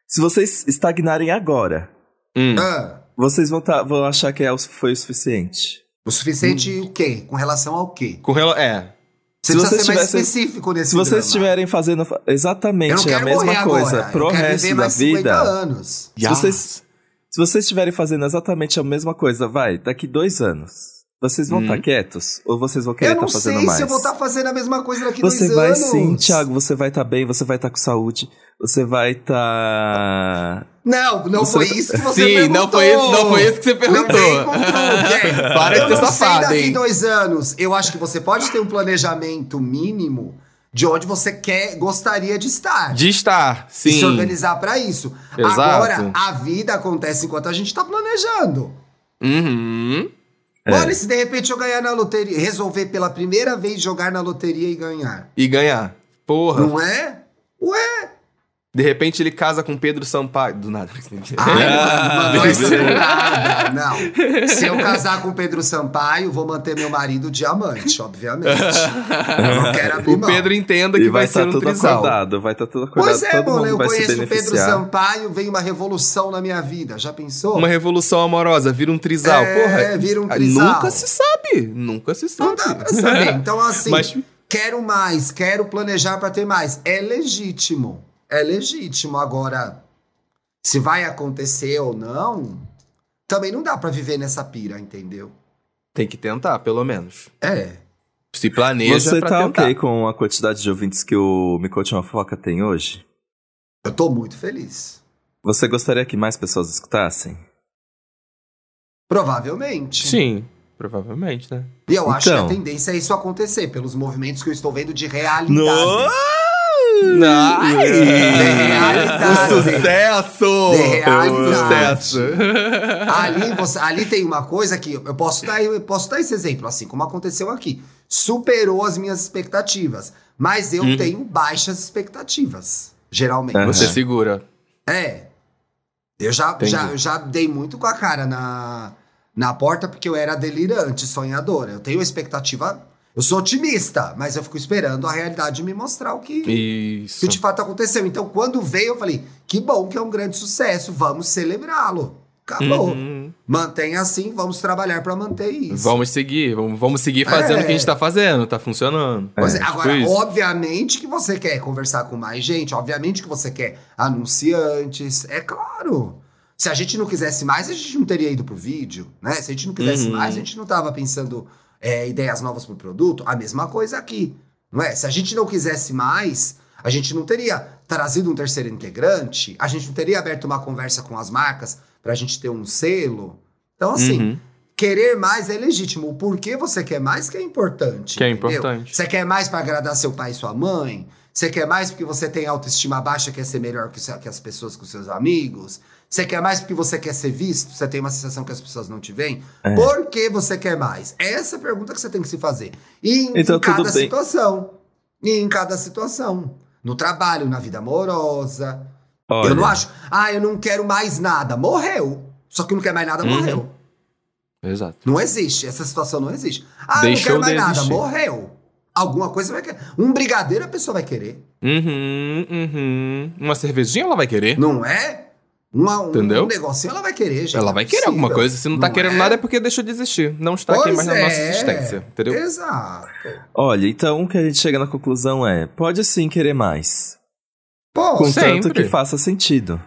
Se vocês estagnarem agora, Hum. Ah, vocês vão, tá- vão achar que é foi o suficiente. O suficiente o quê? Com relação ao quê? Com rela... É. Você Se vocês ser mais específico nesse Se vocês drama. estiverem fazendo exatamente a quero mesma coisa agora. pro resto da mais 50 vida. anos. Se vocês, se vocês estiverem fazendo exatamente a mesma coisa, vai, daqui dois anos, vocês vão Hum. estar quietos? Ou vocês vão querer Eu não estar fazendo sei mais? se eu vou estar fazendo a mesma coisa daqui Você dois vai anos. sim, Thiago, você vai estar bem, você vai estar com saúde, você vai estar. Não, não Você- foi isso que você Sim, perguntou. não foi isso- não foi isso que você perguntou. Não perguntou. Para de eu ser não safado, sei daqui hein? dois anos. Eu acho que você pode ter um planejamento mínimo de onde você quer, gostaria de estar. De estar, E sim. se organizar pra isso. Exato. Agora, a vida acontece enquanto a gente tá planejando. Uhum. É. Olha, se de repente eu ganhar na loteria, resolver pela primeira vez jogar na loteria e ganhar. E ganhar. Porra. Não é? Ué? De repente ele casa com Pedro Sampaio. Do nada. Ai, Ah, mentira. do nada. Não. Se eu casar com Pedro Sampaio, vou manter meu marido diamante, obviamente. Eu não quero abrir O mão. Pedro entenda E que vai vai, ser estar um tudo trisal. acordado, vai estar tudo acordado, Pois é, todo mano, mundo eu conheço o Pedro. Sampaio, veio uma revolução na minha vida. Já pensou? Uma revolução amorosa, vira um trisal. É, Porra. vira um ah, trisal. Nunca se sabe. Nunca se sabe. Não dá pra saber. Então, assim, Mas quero mais, quero planejar pra ter mais. É legítimo. É legítimo. Agora, se vai acontecer ou não, também não dá pra viver nessa pira, entendeu? tem que tentar, pelo menos. É. Se planeja Você pra tá tentar. ok com a quantidade de ouvintes que o Me Conte Uma Foca tem hoje? Eu tô muito feliz. Você gostaria que mais pessoas escutassem? Provavelmente. Sim, provavelmente, né? E eu acho que a Então. tendência é isso acontecer, pelos movimentos que eu estou vendo de realidade. No! Ai, realidade. o sucesso! De realidade. Sucesso! Ali, você- ali tem uma coisa que eu posso dar, eu posso dar esse exemplo, assim como aconteceu aqui. Superou as minhas expectativas. Mas eu Uhum. tenho baixas expectativas, geralmente. Você segura. É. Eu já, Entendi. já, eu já dei muito com a cara na, na porta porque eu era delirante, sonhadora. Eu tenho expectativa. Eu sou otimista, mas eu fico esperando a realidade me mostrar o que, que de fato aconteceu. Então, quando veio, eu falei: que bom que é um grande sucesso, vamos celebrá-lo. Acabou. Uhum. Mantenha assim, vamos trabalhar pra manter isso. Vamos seguir, vamos, vamos seguir fazendo É. o que a gente tá fazendo, tá funcionando. Pois é, tipo agora, isso. obviamente que você quer conversar com mais gente, obviamente que você quer anunciantes, é claro. Se a gente não quisesse mais, a gente não teria ido pro vídeo, né? Se a gente não quisesse Uhum. mais, a gente não tava pensando é, ideias novas pro produto. A mesma coisa aqui, não é? Se a gente não quisesse mais, a gente não teria trazido um terceiro integrante, a gente não teria aberto uma conversa com as marcas pra gente ter um selo. Então, assim, Uhum. querer mais é legítimo. O porquê você quer mais que é importante. Que é entendeu? importante. Você quer mais pra agradar seu pai e sua mãe? Você quer mais porque você tem autoestima baixa, quer ser melhor que, o- que as pessoas, com seus amigos? Você quer mais porque você quer ser visto? Você tem uma sensação que as pessoas não te veem? É. Por que você quer mais? Essa é a pergunta que você tem que se fazer. E em, Então, em cada situação. E em cada situação. No trabalho, na vida amorosa. Olha, Eu não acho. Ah, eu não quero mais nada. Morreu. Só que não quer mais nada, Uhum. morreu. Exato. Não existe. Essa situação não existe. Ah, Deixou não quero mais nada. existir. Morreu. Alguma coisa vai querer. Um brigadeiro a pessoa vai querer. Uhum, uhum. Uma cervejinha ela vai querer. Não é? Uma, um, Entendeu? um negocinho ela vai querer, gente. ela é vai querer possível. alguma coisa. Se não, tá Não querendo é? nada é porque deixou de existir. Não está aqui Pois mais na nossa é. existência. Entendeu? Exato. olha, então o que a gente chega na conclusão é: pode sim querer mais. Pô, Contanto sempre. que faça sentido.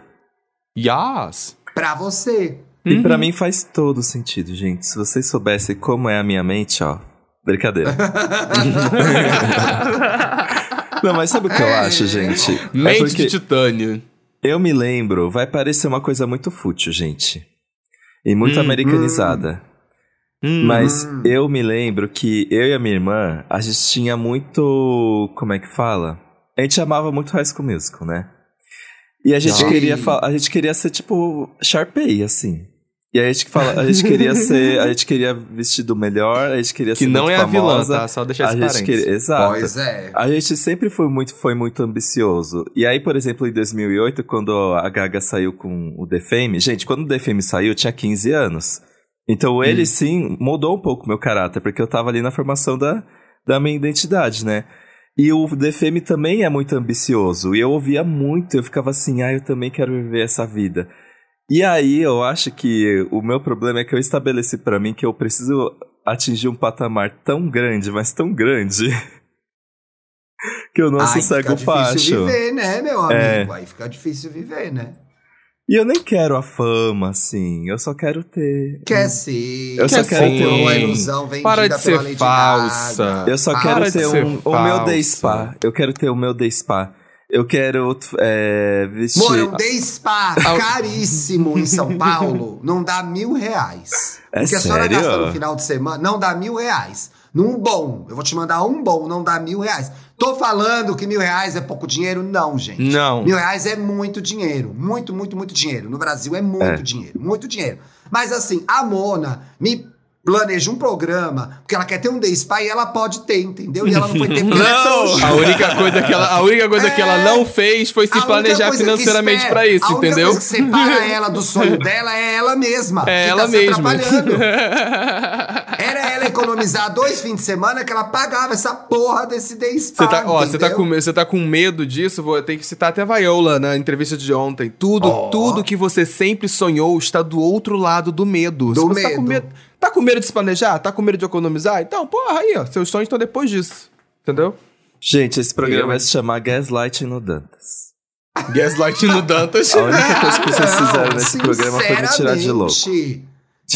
Yas. pra você. E Uhum. pra mim faz todo sentido, gente. Se vocês soubessem como é a minha mente, ó. Brincadeira. Não, mas sabe o que eu acho, gente? É Mente porque de titânio. Eu me lembro, vai parecer uma coisa muito fútil, gente. E muito Hum, americanizada. Hum. Mas eu me lembro que eu e a minha irmã, a gente tinha muito. Como é que fala? A gente amava muito High School Musical, né? E a gente queria a gente queria ser tipo Sharpay, assim. E aí a gente fala, a gente queria ser, a gente queria vestido melhor, a gente queria Que ser não muito é a vilã, famosa, tá? Só deixar A esse queria, exato. Pois é. A gente sempre foi muito, foi muito ambicioso. E aí, por exemplo, em 2008, quando a Gaga saiu com o The Fame, gente, quando o The Fame saiu, eu tinha 15 anos. Então ele sim mudou um pouco meu caráter, porque eu tava ali na formação da, da minha identidade, né? E o The Fame também é muito ambicioso. E eu ouvia muito, eu ficava assim, ah, eu também quero viver essa vida. E aí eu acho que o meu problema é que eu estabeleci pra mim que eu preciso atingir um patamar tão grande, mas tão grande, que eu não Aí sossego fica facho. difícil viver, né, meu amigo? É. Aí fica difícil viver, né? E eu nem quero a fama, assim. Eu só quero ter. Quer ser. Eu só Quer quero sim. ter uma um. ilusão vendida Para de pela ser falsa. Eu só Para quero ter ser um, o meu day spa. Eu quero ter o meu day spa. Eu quero é, vestir. Mano, um day spa caríssimo em São Paulo não dá mil reais. É Porque a senhora sério? gasta no final de semana, não dá mil reais. Num bom, eu vou te mandar um bom, não dá mil reais. Tô falando que mil reais é pouco dinheiro? Não, gente. Não. Mil reais é muito dinheiro. Muito, muito, muito dinheiro. No Brasil é muito É. dinheiro. Muito dinheiro. Mas assim, a Mona me planeja um programa, porque ela quer ter um day spa e ela pode ter, entendeu? E ela não foi ter porque ela é. A única coisa que ela, a única coisa que ela É. não fez foi se A única planejar financeiramente pra isso, a única entendeu? coisa que separa ela do sonho dela é ela mesma. É ela tá se mesma. Era ela economizar dois fins de semana que ela pagava essa porra desse day spa. Você tá, ó, você tá, com, você tá com medo disso? Vou ter que citar até a Viola na entrevista de ontem. Tudo, Ó. tudo que você sempre sonhou está do outro lado do medo. Do você Tá com, medo. medo, tá com medo de se planejar? Tá com medo de economizar? Então, porra, aí, ó. Seus sonhos estão depois disso. Entendeu? Gente, esse programa Eu- vai se chamar Gaslighting no Dantas. Gaslight no Dantas. A única coisa que vocês fizeram nesse programa foi me tirar de louco.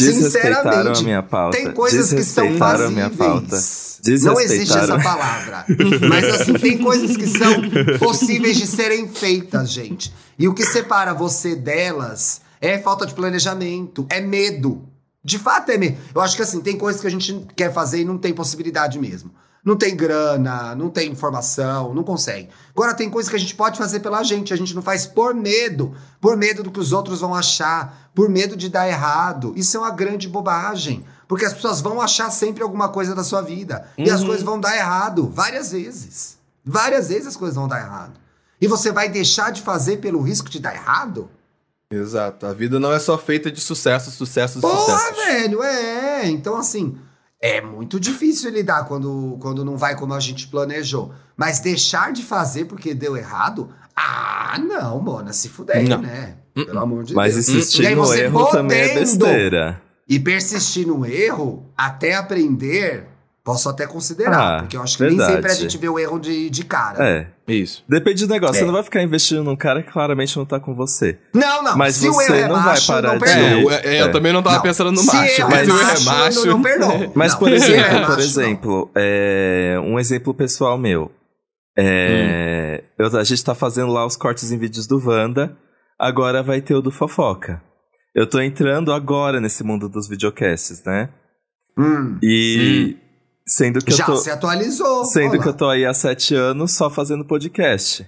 Sinceramente, Desrespeitaram a minha pauta. Tem coisas que são a minha pauta. fazíveis. Não existe essa palavra. Mas assim, tem coisas que são possíveis de serem feitas, gente. E o que separa você delas é falta de planejamento, é medo. De fato é medo. Eu acho que assim, tem coisas que a gente quer fazer e não tem possibilidade mesmo. Não tem grana, não tem informação, não consegue. Agora tem coisas que a gente pode fazer pela gente, a gente não faz por medo, por medo do que os outros vão achar, por medo de dar errado. Isso é uma grande bobagem, porque as pessoas vão achar sempre alguma coisa da sua vida e as coisas vão dar errado várias vezes. Várias vezes as coisas vão dar errado. E você vai deixar de fazer pelo risco de dar errado? Exato. A vida não é só feita de sucesso, sucesso, Porra, velho, é. Então, assim, é muito difícil lidar quando, quando não vai como a gente planejou. Mas deixar de fazer porque deu errado? Ah, não, mona, se fuder, Não. né? Pelo amor de Mas Deus. insistir E aí no erro também é besteira. E persistir no erro até aprender, posso até considerar. Ah, porque eu acho que nem verdade. sempre a gente vê o erro de, de cara. É. Isso. Depende do negócio. É. Você não vai ficar investindo num cara que claramente não tá com você. Não, não. Mas se o você erro é não vai macho, parar não de-. É, eu, É. é, eu também não tava Não. pensando no Se macho, erro mas é se o erro é macho, não- não. Mas, Não, por se exemplo, é macho, por exemplo, é, um exemplo pessoal meu. É, eu- a gente tá fazendo lá os cortes em vídeos do Wanda. Agora vai ter o do Fofoca. Eu tô entrando agora nesse mundo dos videocasts, né? Hum, E sendo que já eu tô. se atualizou. Sendo olha que eu tô aí há sete anos só fazendo podcast.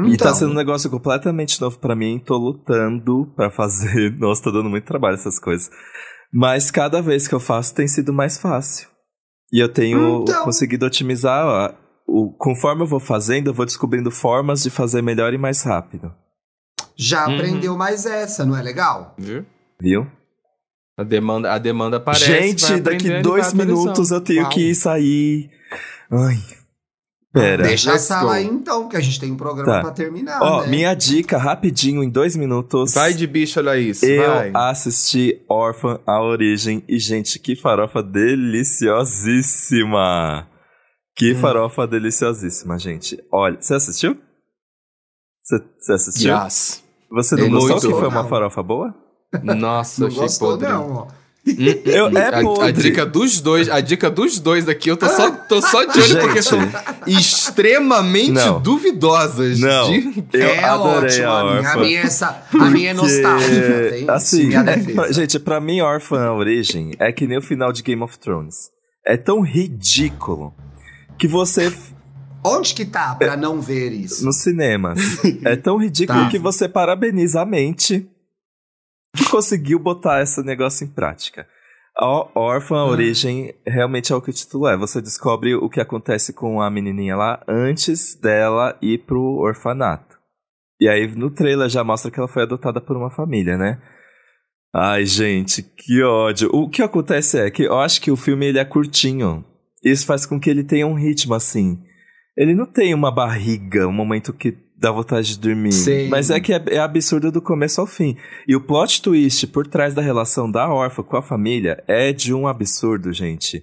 E Então, tá sendo um negócio completamente novo pra mim. Tô lutando pra fazer. Nossa, tá dando muito trabalho essas coisas. Mas cada vez que eu faço tem sido mais fácil. E eu tenho Então. conseguido otimizar. ó, o, conforme eu vou fazendo, eu vou descobrindo formas de fazer melhor e mais rápido. Já Uhum. aprendeu mais essa, não é legal? Viu? Viu? A demanda, a demanda aparece. Gente, daqui dois minutos eu tenho Uau. que sair. Ai. Pera. Deixa a sala go. aí então, que a gente tem um programa Tá. pra terminar. Ó, né? minha dica, rapidinho, em dois minutos. Vai de bicho, olha isso. Eu vai. assisti Orphan A Origem e, gente, que farofa deliciosíssima! Que Hum. farofa deliciosíssima, gente. Olha, você assistiu? Você, assistiu? Yes. Você não gostou que foi não. uma farofa boa? Nossa, Não achei gostou, podre. não, ó. Eu, é a, a dica dos dois, a dica dos dois aqui, eu tô só, tô só de olho Gente. porque são extremamente Não. duvidosas. Não. de- Eu é adorei ótimo, a minha. A Orphan. minha, é essa, a minha é nostálgica. Tem assim, é- gente, pra mim, Orphan A Origem é que nem o final de Game of Thrones. É tão ridículo que você Onde que tá pra não ver isso? nos cinemas. É tão ridículo Tá. que você parabeniza a mente conseguiu botar esse negócio em prática. A Órfã, a origem, realmente é o que o título é. Você descobre o que acontece com a menininha lá antes dela ir pro orfanato. E aí no trailer já mostra que ela foi adotada por uma família, né? Ai, gente, que ódio. O que acontece é que eu acho que o filme ele é curtinho. Isso faz com que ele tenha um ritmo assim. Ele não tem uma barriga, um momento que dá vontade de dormir. Sim. Mas é que é, é absurdo do começo ao fim. E o plot twist por trás da relação da órfã com a família é de um absurdo, gente.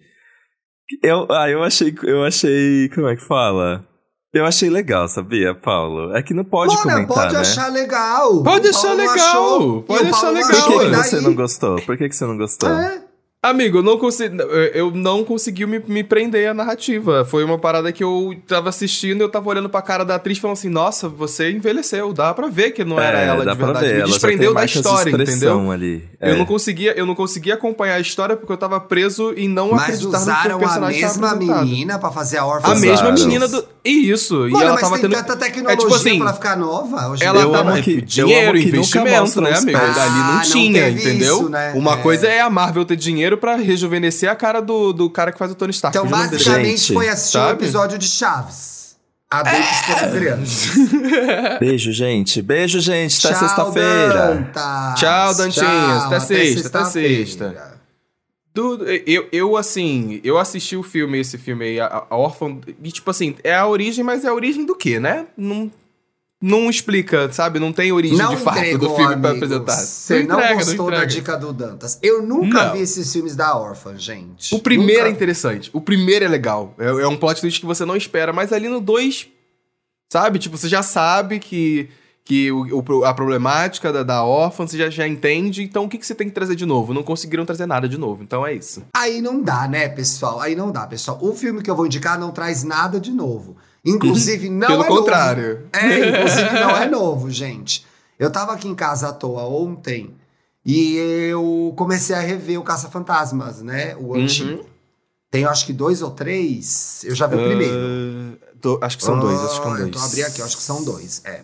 Eu, ah, eu achei. Eu achei. Como é que fala? Eu achei legal, sabia, Paulo? É que não pode Mona, comentar, pode né? achar legal. Pode achar Paulo legal, achou, pode achar Paulo legal, Por que, que você não gostou? Por que, que você não gostou? É. Amigo, eu não consegui. Eu não consegui me, me prender à narrativa. Foi uma parada que eu tava assistindo, eu tava olhando pra cara da atriz falando assim, nossa, você envelheceu, dá pra ver que não era É, ela dá de pra verdade. ver, Me ela desprendeu da história, entendeu? Ali. Eu É. não conseguia, eu não conseguia acompanhar a história porque eu tava preso em não Mas acreditar no que o usaram a personagem tava mesma menina pra fazer a órfã. A mesma Usaram. menina do. E isso. e Mano, ela mas tava tem tendo. tanta tecnologia é tipo assim, pra ficar nova. Hoje Ela Eu tava. amo que- eu dinheiro, amo que nunca investimento, né, amigo? pés. Dali Ah, não não tinha, entendeu? isso, né? Uma É. coisa é a Marvel ter dinheiro pra rejuvenescer a cara do, do cara que faz o Tony Stark. Então, o basicamente, Gente, foi assistir um sabe? episódio de Chaves. Contra crianças. Beijo, gente. Beijo, gente. Até Tchau, sexta-feira. Tchau, Dantinhas. Até sexta, até sexta. Tudo, eu, eu, assim, eu assisti o filme, esse filme aí, a, a Órfã, e tipo assim, é a origem, mas é a origem do quê, né? Não, não explica, sabe? Não tem origem Não de fato entregou, do filme pra amigo. apresentar. Você não, entrega, gostou da entrega. dica do Dantas. Eu nunca Não. vi esses filmes da órfã, gente. O primeiro é Nunca. interessante. O primeiro é legal. É, é um plot twist que você não espera. Mas ali no 2, sabe? Tipo, você já sabe que, que o, o- a problemática da, da órfã, você já, já entende. Então, o que, que você tem que trazer de novo? Não conseguiram trazer nada de novo. Então, é isso. Aí não dá, né, pessoal? Aí não dá, pessoal. O filme que eu vou indicar não traz nada de novo. Inclusive, não Pelo é novo. contrário. É, inclusive não é novo, gente. Eu tava aqui em casa à toa ontem e eu comecei a rever o Caça-Fantasmas, né? O antigo. Uhum. Tem, acho que dois ou três. Eu já vi o primeiro. Ah, do- acho que são dois, acho que são dois. Tô abri aqui, acho que são dois, é.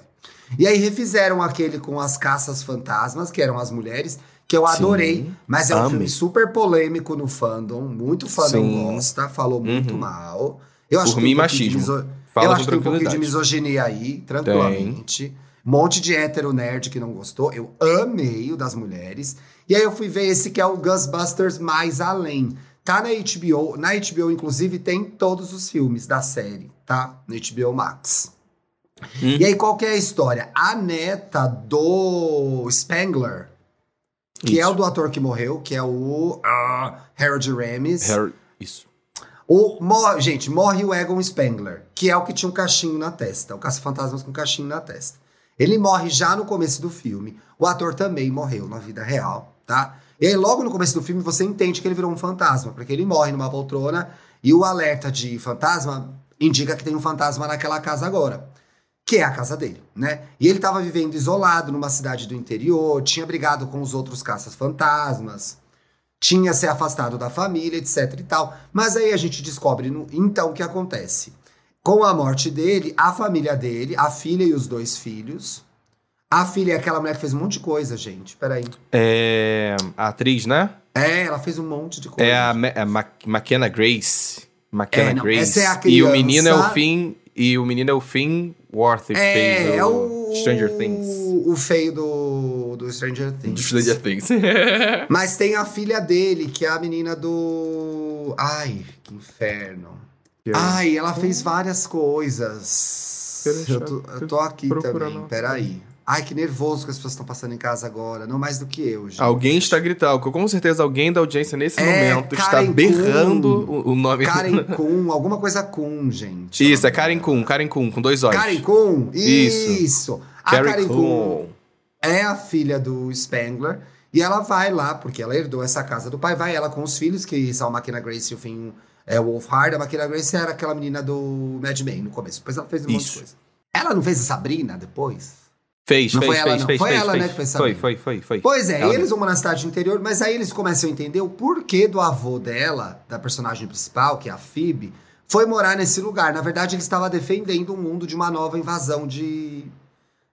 E aí refizeram aquele com as caças fantasmas, que eram as mulheres, que eu Sim. adorei, mas é um Amei. filme super polêmico no fandom, muito fandom Sim. gosta, falou muito Uhum. mal. Eu acho Por que mim, um machismo. miso- Fala eu acho que tem um pouquinho de misoginia aí, tranquilamente. Um monte de hétero nerd que não gostou. Eu amei o das mulheres. E aí eu fui ver esse que é o Ghostbusters Mais Além. Tá na HBO. Na HBO, inclusive, tem todos os filmes da série, tá? No HBO Max. Hum. E aí, qual que é a história? A neta do Spangler, que é Isso. o do ator que morreu, que é o ah, Harold Ramis. Harry- Isso. O, morre, gente, morre o Egon Spengler, que é o que tinha um cachinho na testa, o caça-fantasmas com cachinho na testa. Ele morre já no começo do filme. O ator também morreu na vida real, tá? E aí, logo no começo do filme, você entende que ele virou um fantasma, porque ele morre numa poltrona e o alerta de fantasma indica que tem um fantasma naquela casa agora. que é a casa dele, né? E ele estava vivendo isolado numa cidade do interior, tinha brigado com os outros caças fantasmas, tinha se afastado da família, etc e tal. Mas aí a gente descobre no, então o que acontece. Com a morte dele, a família dele, a filha e os dois filhos. A filha é aquela mulher que fez um monte de coisa, gente. Peraí. É. A atriz, né? É, ela fez um monte de coisa. É a, Ma- a Ma- McKenna Grace. McKenna É, não, Grace. essa é a e o menino é o criança- Finn. E o menino é o Finn Worth, É, fez é o, o. Stranger Things. O feio do, do Stranger Things. Do Stranger Things. Mas tem a filha dele, que é a menina do. Ai, que inferno. Ai, ela fez várias coisas. Eu tô, eu tô aqui também, peraí. Ai, que nervoso que as pessoas estão passando em casa agora. Não mais do que eu, gente. Alguém está gritando, com certeza alguém da audiência nesse É, momento está Karen berrando Kuhn. o, o nome. Karen Kuhn, alguma coisa Kuhn, gente. Isso, é Karen Kuhn, Karen Kuhn, com dois olhos. Karen Kuhn, Isso. isso. A Karen Karen Kuhn Kuhn. É a filha do Spangler. E ela vai lá, porque ela herdou essa casa do pai. Vai ela com os filhos, que são a Máquina Grace e o Finn é, Wolfhard. A Máquina Grace era aquela menina do Mad Men no começo. Depois ela fez um monte Isso. de coisa. Ela não fez a Sabrina depois? Fez, Não fez, foi ela, fez, não. fez, Foi fez, ela, fez. né, que fez Foi, Sabrina. foi, foi, foi. Pois é, Ela eles vão na cidade interior, mas aí eles começam a entender o porquê do avô dela, da personagem principal, que é a Phoebe, foi morar nesse lugar. Na verdade, ele estava defendendo o mundo de uma nova invasão de,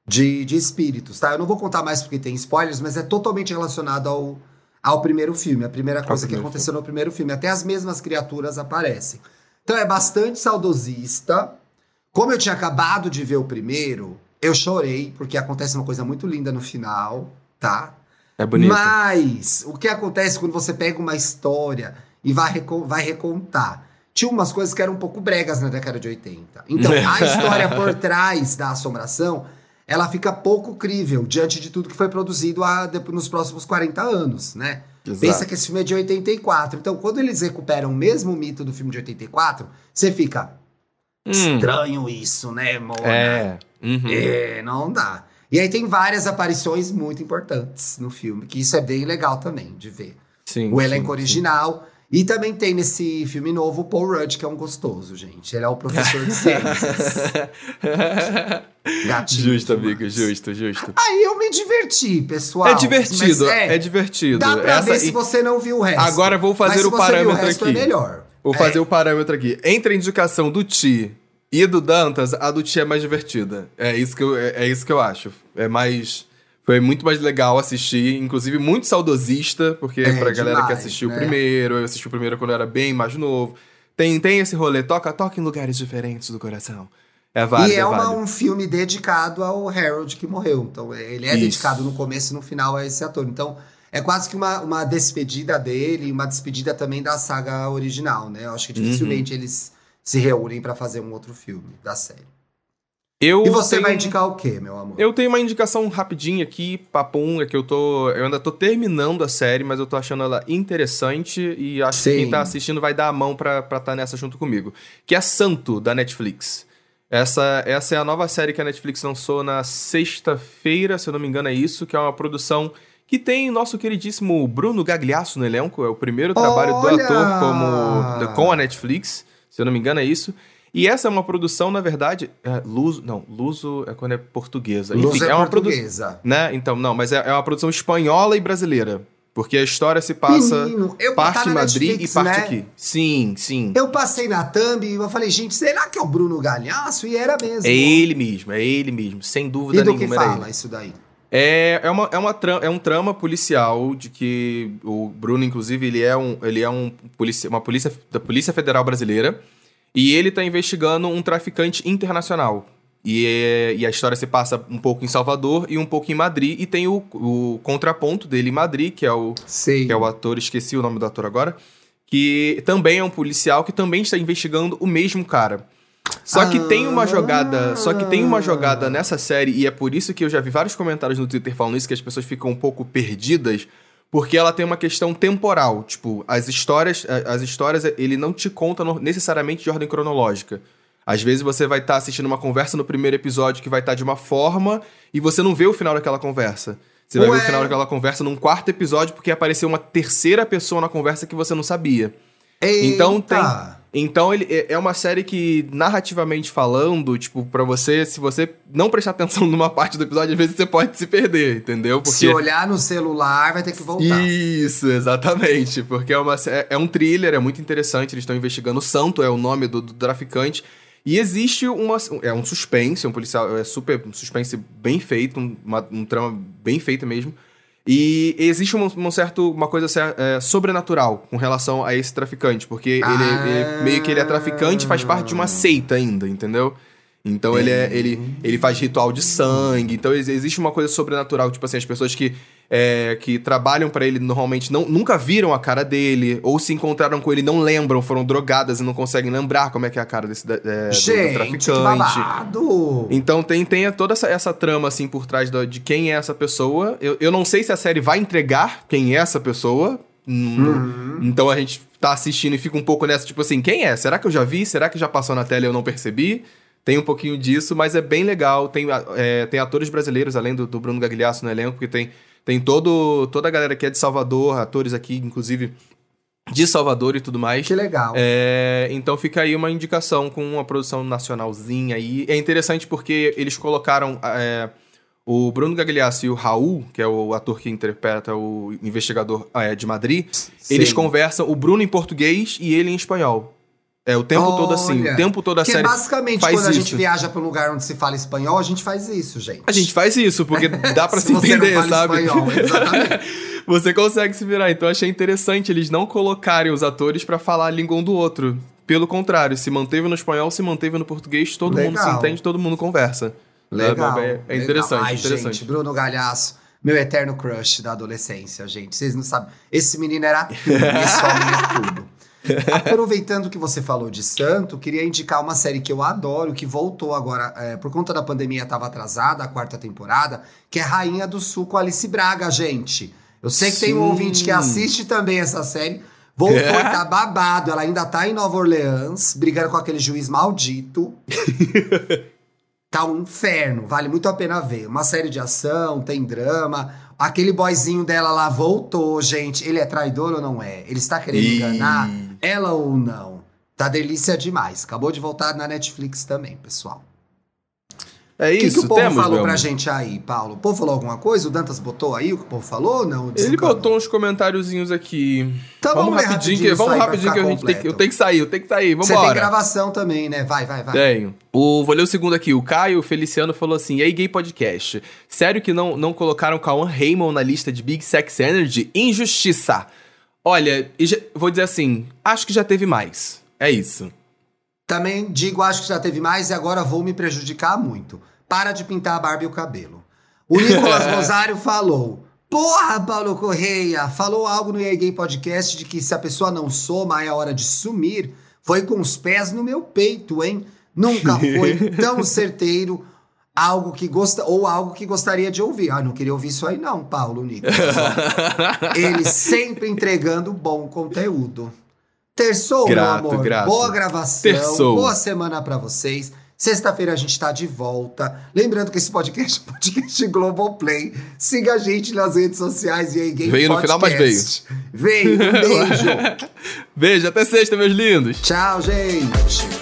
de, de espíritos, tá? Eu não vou contar mais porque tem spoilers, mas é totalmente relacionado ao, ao primeiro filme. A primeira coisa que aconteceu no primeiro filme. Até as mesmas criaturas aparecem. Então é bastante saudosista. Como eu tinha acabado de ver o primeiro, eu chorei, porque acontece uma coisa muito linda no final, tá? É bonito. Mas o que acontece quando você pega uma história e vai, reco- vai recontar? Tinha umas coisas que eram um pouco bregas na década de 80. Então, a história por trás da assombração, ela fica pouco crível diante de tudo que foi produzido há, nos próximos 40 anos, né? Exato. Pensa que esse filme é de 84. Então, quando eles recuperam o mesmo mito do filme de 84, você fica Hum, estranho isso, né, Mona? é. Uhum. É, não dá. E aí tem várias aparições muito importantes no filme, que isso é bem legal também de ver. Sim, o sim, elenco sim. original. E também tem nesse filme novo o Paul Rudd, que é um gostoso, gente. Ele é o professor de ciências. Gatinho. justo, demais. amigo, justo, justo. Aí eu me diverti, pessoal. É divertido, Mas é, divertido. Dá pra Essa- ver se você não viu o resto. Agora vou fazer o você viu parâmetro o resto, aqui. É melhor. Vou fazer o parâmetro aqui. Entre a indicação do Ti e do Dantas, a do Ti é mais divertida. É isso que eu, é, é isso que eu acho. É mais. Foi muito mais legal assistir, inclusive muito saudosista, porque É, pra galera que demais, assistiu né? primeiro, eu assisti o primeiro quando eu era bem mais novo. Tem, tem esse rolê, toca, toca em lugares diferentes do coração. É válido, e é é uma- um filme dedicado ao Harold que morreu. Então, ele é Isso. dedicado no começo e no final a esse ator. Então, é quase que uma, uma despedida dele, uma despedida também da saga original, né? Eu acho que dificilmente eles se reúnem pra fazer um outro filme da série. Eu e você tenho- vai indicar o quê, meu amor? Eu tenho uma indicação rapidinha aqui, papum, é que eu tô. Eu ainda tô terminando a série, mas eu tô achando ela interessante e acho que Sim. quem tá assistindo vai dar a mão pra estar tá nessa junto comigo. Que é Santo, da Netflix. Essa, essa é a nova série que a Netflix lançou na sexta-feira, se eu não me engano, é isso, que é uma produção que tem nosso queridíssimo Bruno Gagliasso no elenco. É o primeiro trabalho do Olha! ator como, com a Netflix, se eu não me engano, é isso. E essa é uma produção, na verdade. É, Luso. Não, Luso é quando é portuguesa. Luz Enfim, é, é uma portuguesa. Né? Então, não, mas é, é uma produção espanhola e brasileira. Porque a história se passa Menino, eu parte tá em Madrid Netflix, e parte né? aqui. Sim, sim. Eu passei na thumb e eu falei, gente, será que é o Bruno Galhaço? E era mesmo. É ele mesmo, é ele mesmo, sem dúvida E do que nenhuma era fala isso daí? É, é, uma, é, uma é um trama policial de que o Bruno, inclusive, ele é, um, ele é um policia, uma polícia da Polícia Federal Brasileira e ele tá investigando um traficante internacional. E, é- e a história se passa um pouco em Salvador e um pouco em Madrid. E tem o, o contraponto dele em Madrid, que é o, Sei. que é o ator, esqueci o nome do ator agora, que também é um policial que também está investigando o mesmo cara. Só que tem uma Ah. jogada, só que tem uma jogada nessa série e é por isso que eu já vi vários comentários no Twitter falando isso que as pessoas ficam um pouco perdidas, porque ela tem uma questão temporal, tipo, as histórias, as histórias ele não te conta necessariamente de ordem cronológica. Às vezes você vai estar assistindo uma conversa no primeiro episódio que vai estar de uma forma e você não vê o final daquela conversa. Você vai ver Ué. o final daquela conversa num quarto episódio porque apareceu uma terceira pessoa na conversa que você não sabia. Então tem- Eita. Então ele é é uma série que, narrativamente falando, tipo, pra você, se você não prestar atenção numa parte do episódio, às vezes você pode se perder, entendeu? Se olhar no celular, vai ter que voltar. Isso, exatamente. Porque é, uma, é, é um thriller, é muito interessante. Eles estão investigando o Santo, é o nome do, do traficante. E existe uma. É um suspense, um policial. É super. Um suspense bem feito, um, uma, um trama bem feito mesmo. E existe um, um certo, uma coisa é, sobrenatural com relação a esse traficante, porque ele, ele, meio que ele é traficante e faz parte de uma seita ainda, entendeu? Então ele, é, ele, ele faz ritual de sangue. Então ex- existe uma coisa sobrenatural. Tipo assim, as pessoas que, é, que trabalham pra ele normalmente não, nunca viram a cara dele, ou se encontraram com ele não lembram, foram drogadas e não conseguem lembrar como é que é a cara desse é, do- do, Gente, que traficante. babado! Então tem, tem toda essa, essa trama, assim, por trás da- de quem é essa pessoa. Eu, eu não sei se a série vai entregar quem é essa pessoa. Hum, Uhum. Então a gente tá assistindo e fica um pouco nessa, tipo assim, quem é? Será que eu já vi? Será que já passou na tela e eu não percebi? Tem um pouquinho disso, mas é bem legal. Tem, é, tem atores brasileiros, além do, do Bruno Gagliasso no elenco, porque tem, tem todo, toda a galera que é de Salvador, atores aqui, inclusive, de Salvador e tudo mais. Que legal. É, então fica aí uma indicação com uma produção nacionalzinha aí. É interessante porque eles colocaram é, o Bruno Gagliasso e o Raul, que é o ator que interpreta o investigador é, de Madrid, eles Sim. conversam o Bruno em português e ele em espanhol. É o tempo todo assim, Olha, o tempo todo a Porque série. basicamente, faz quando a gente isso. viaja pra um lugar onde se fala espanhol, a gente faz isso, gente. A gente faz isso, porque dá pra se, você não entender, sabe? espanhol, exatamente. Você consegue se virar. Então achei interessante eles não colocarem os atores pra falar a língua um do outro. Pelo contrário, se manteve no espanhol, se manteve no português, todo mundo se Legal. entende, todo mundo conversa. Legal. É, é interessante, legal. Ai, interessante. gente, Bruno Galhaço, meu eterno crush da adolescência, gente. Vocês não sabem. Esse menino era tudo, esse homem é tudo. Aproveitando que você falou de santo, queria indicar uma série que eu adoro, que voltou agora, é, por conta da pandemia estava atrasada, a quarta temporada, que é Rainha do Sul com Alice Braga, gente. Eu sei que tem um Sim. ouvinte que assiste também essa série. Voltou É? e tá babado. Ela ainda tá em Nova Orleans, brigando com aquele juiz maldito. Tá um inferno, vale muito a pena ver. Uma série de ação, tem drama. Aquele boyzinho dela lá voltou, gente. Ele é traidor ou não é? Ele está querendo Ih. enganar ela ou não? Tá delícia demais. Acabou de voltar na Netflix também, pessoal. É O que, isso, que o povo temos, falou pra amor. gente aí, Paulo? O povo falou alguma coisa? O Dantas botou aí o que o povo falou? Não, Ele botou uns comentáriozinhos aqui. Então vamos ler rapidinho, que, isso vamos rapidinho que a gente tem que, eu tenho que sair, eu tenho que sair, Você tem gravação também, né? Vai, vai, vai. Tenho. O, vou ler o segundo aqui. O Caio Feliciano falou assim: E aí, gay podcast? Sério que não, não colocaram Cauã Raymond na lista de Big Sex Energy? Injustiça. Olha, já- vou dizer assim: acho que já teve mais. É isso. Também digo, acho que já teve mais e agora vou me prejudicar muito. Para de pintar a barba e o cabelo. O Nicolas Rosário falou: Porra, Paulo Correia! Falou algo no EA Gay Podcast de que se a pessoa não soma, é hora de sumir. Foi com os pés no meu peito, hein? Nunca foi tão certeiro algo que gosta ou algo que gostaria de ouvir. Ah, não queria ouvir isso aí, não, Paulo Nicolas. Ele sempre entregando bom conteúdo. Terçou, Grato, meu amor. grato. Boa gravação. Terçou. Boa semana pra vocês. Sexta-feira a gente tá de volta. Lembrando que esse podcast é um podcast Globoplay. Siga a gente nas redes sociais e aí, Game Veio no final, mas Podcast. Veio. Um beijo. Beijo, até sexta, meus lindos. Tchau, gente.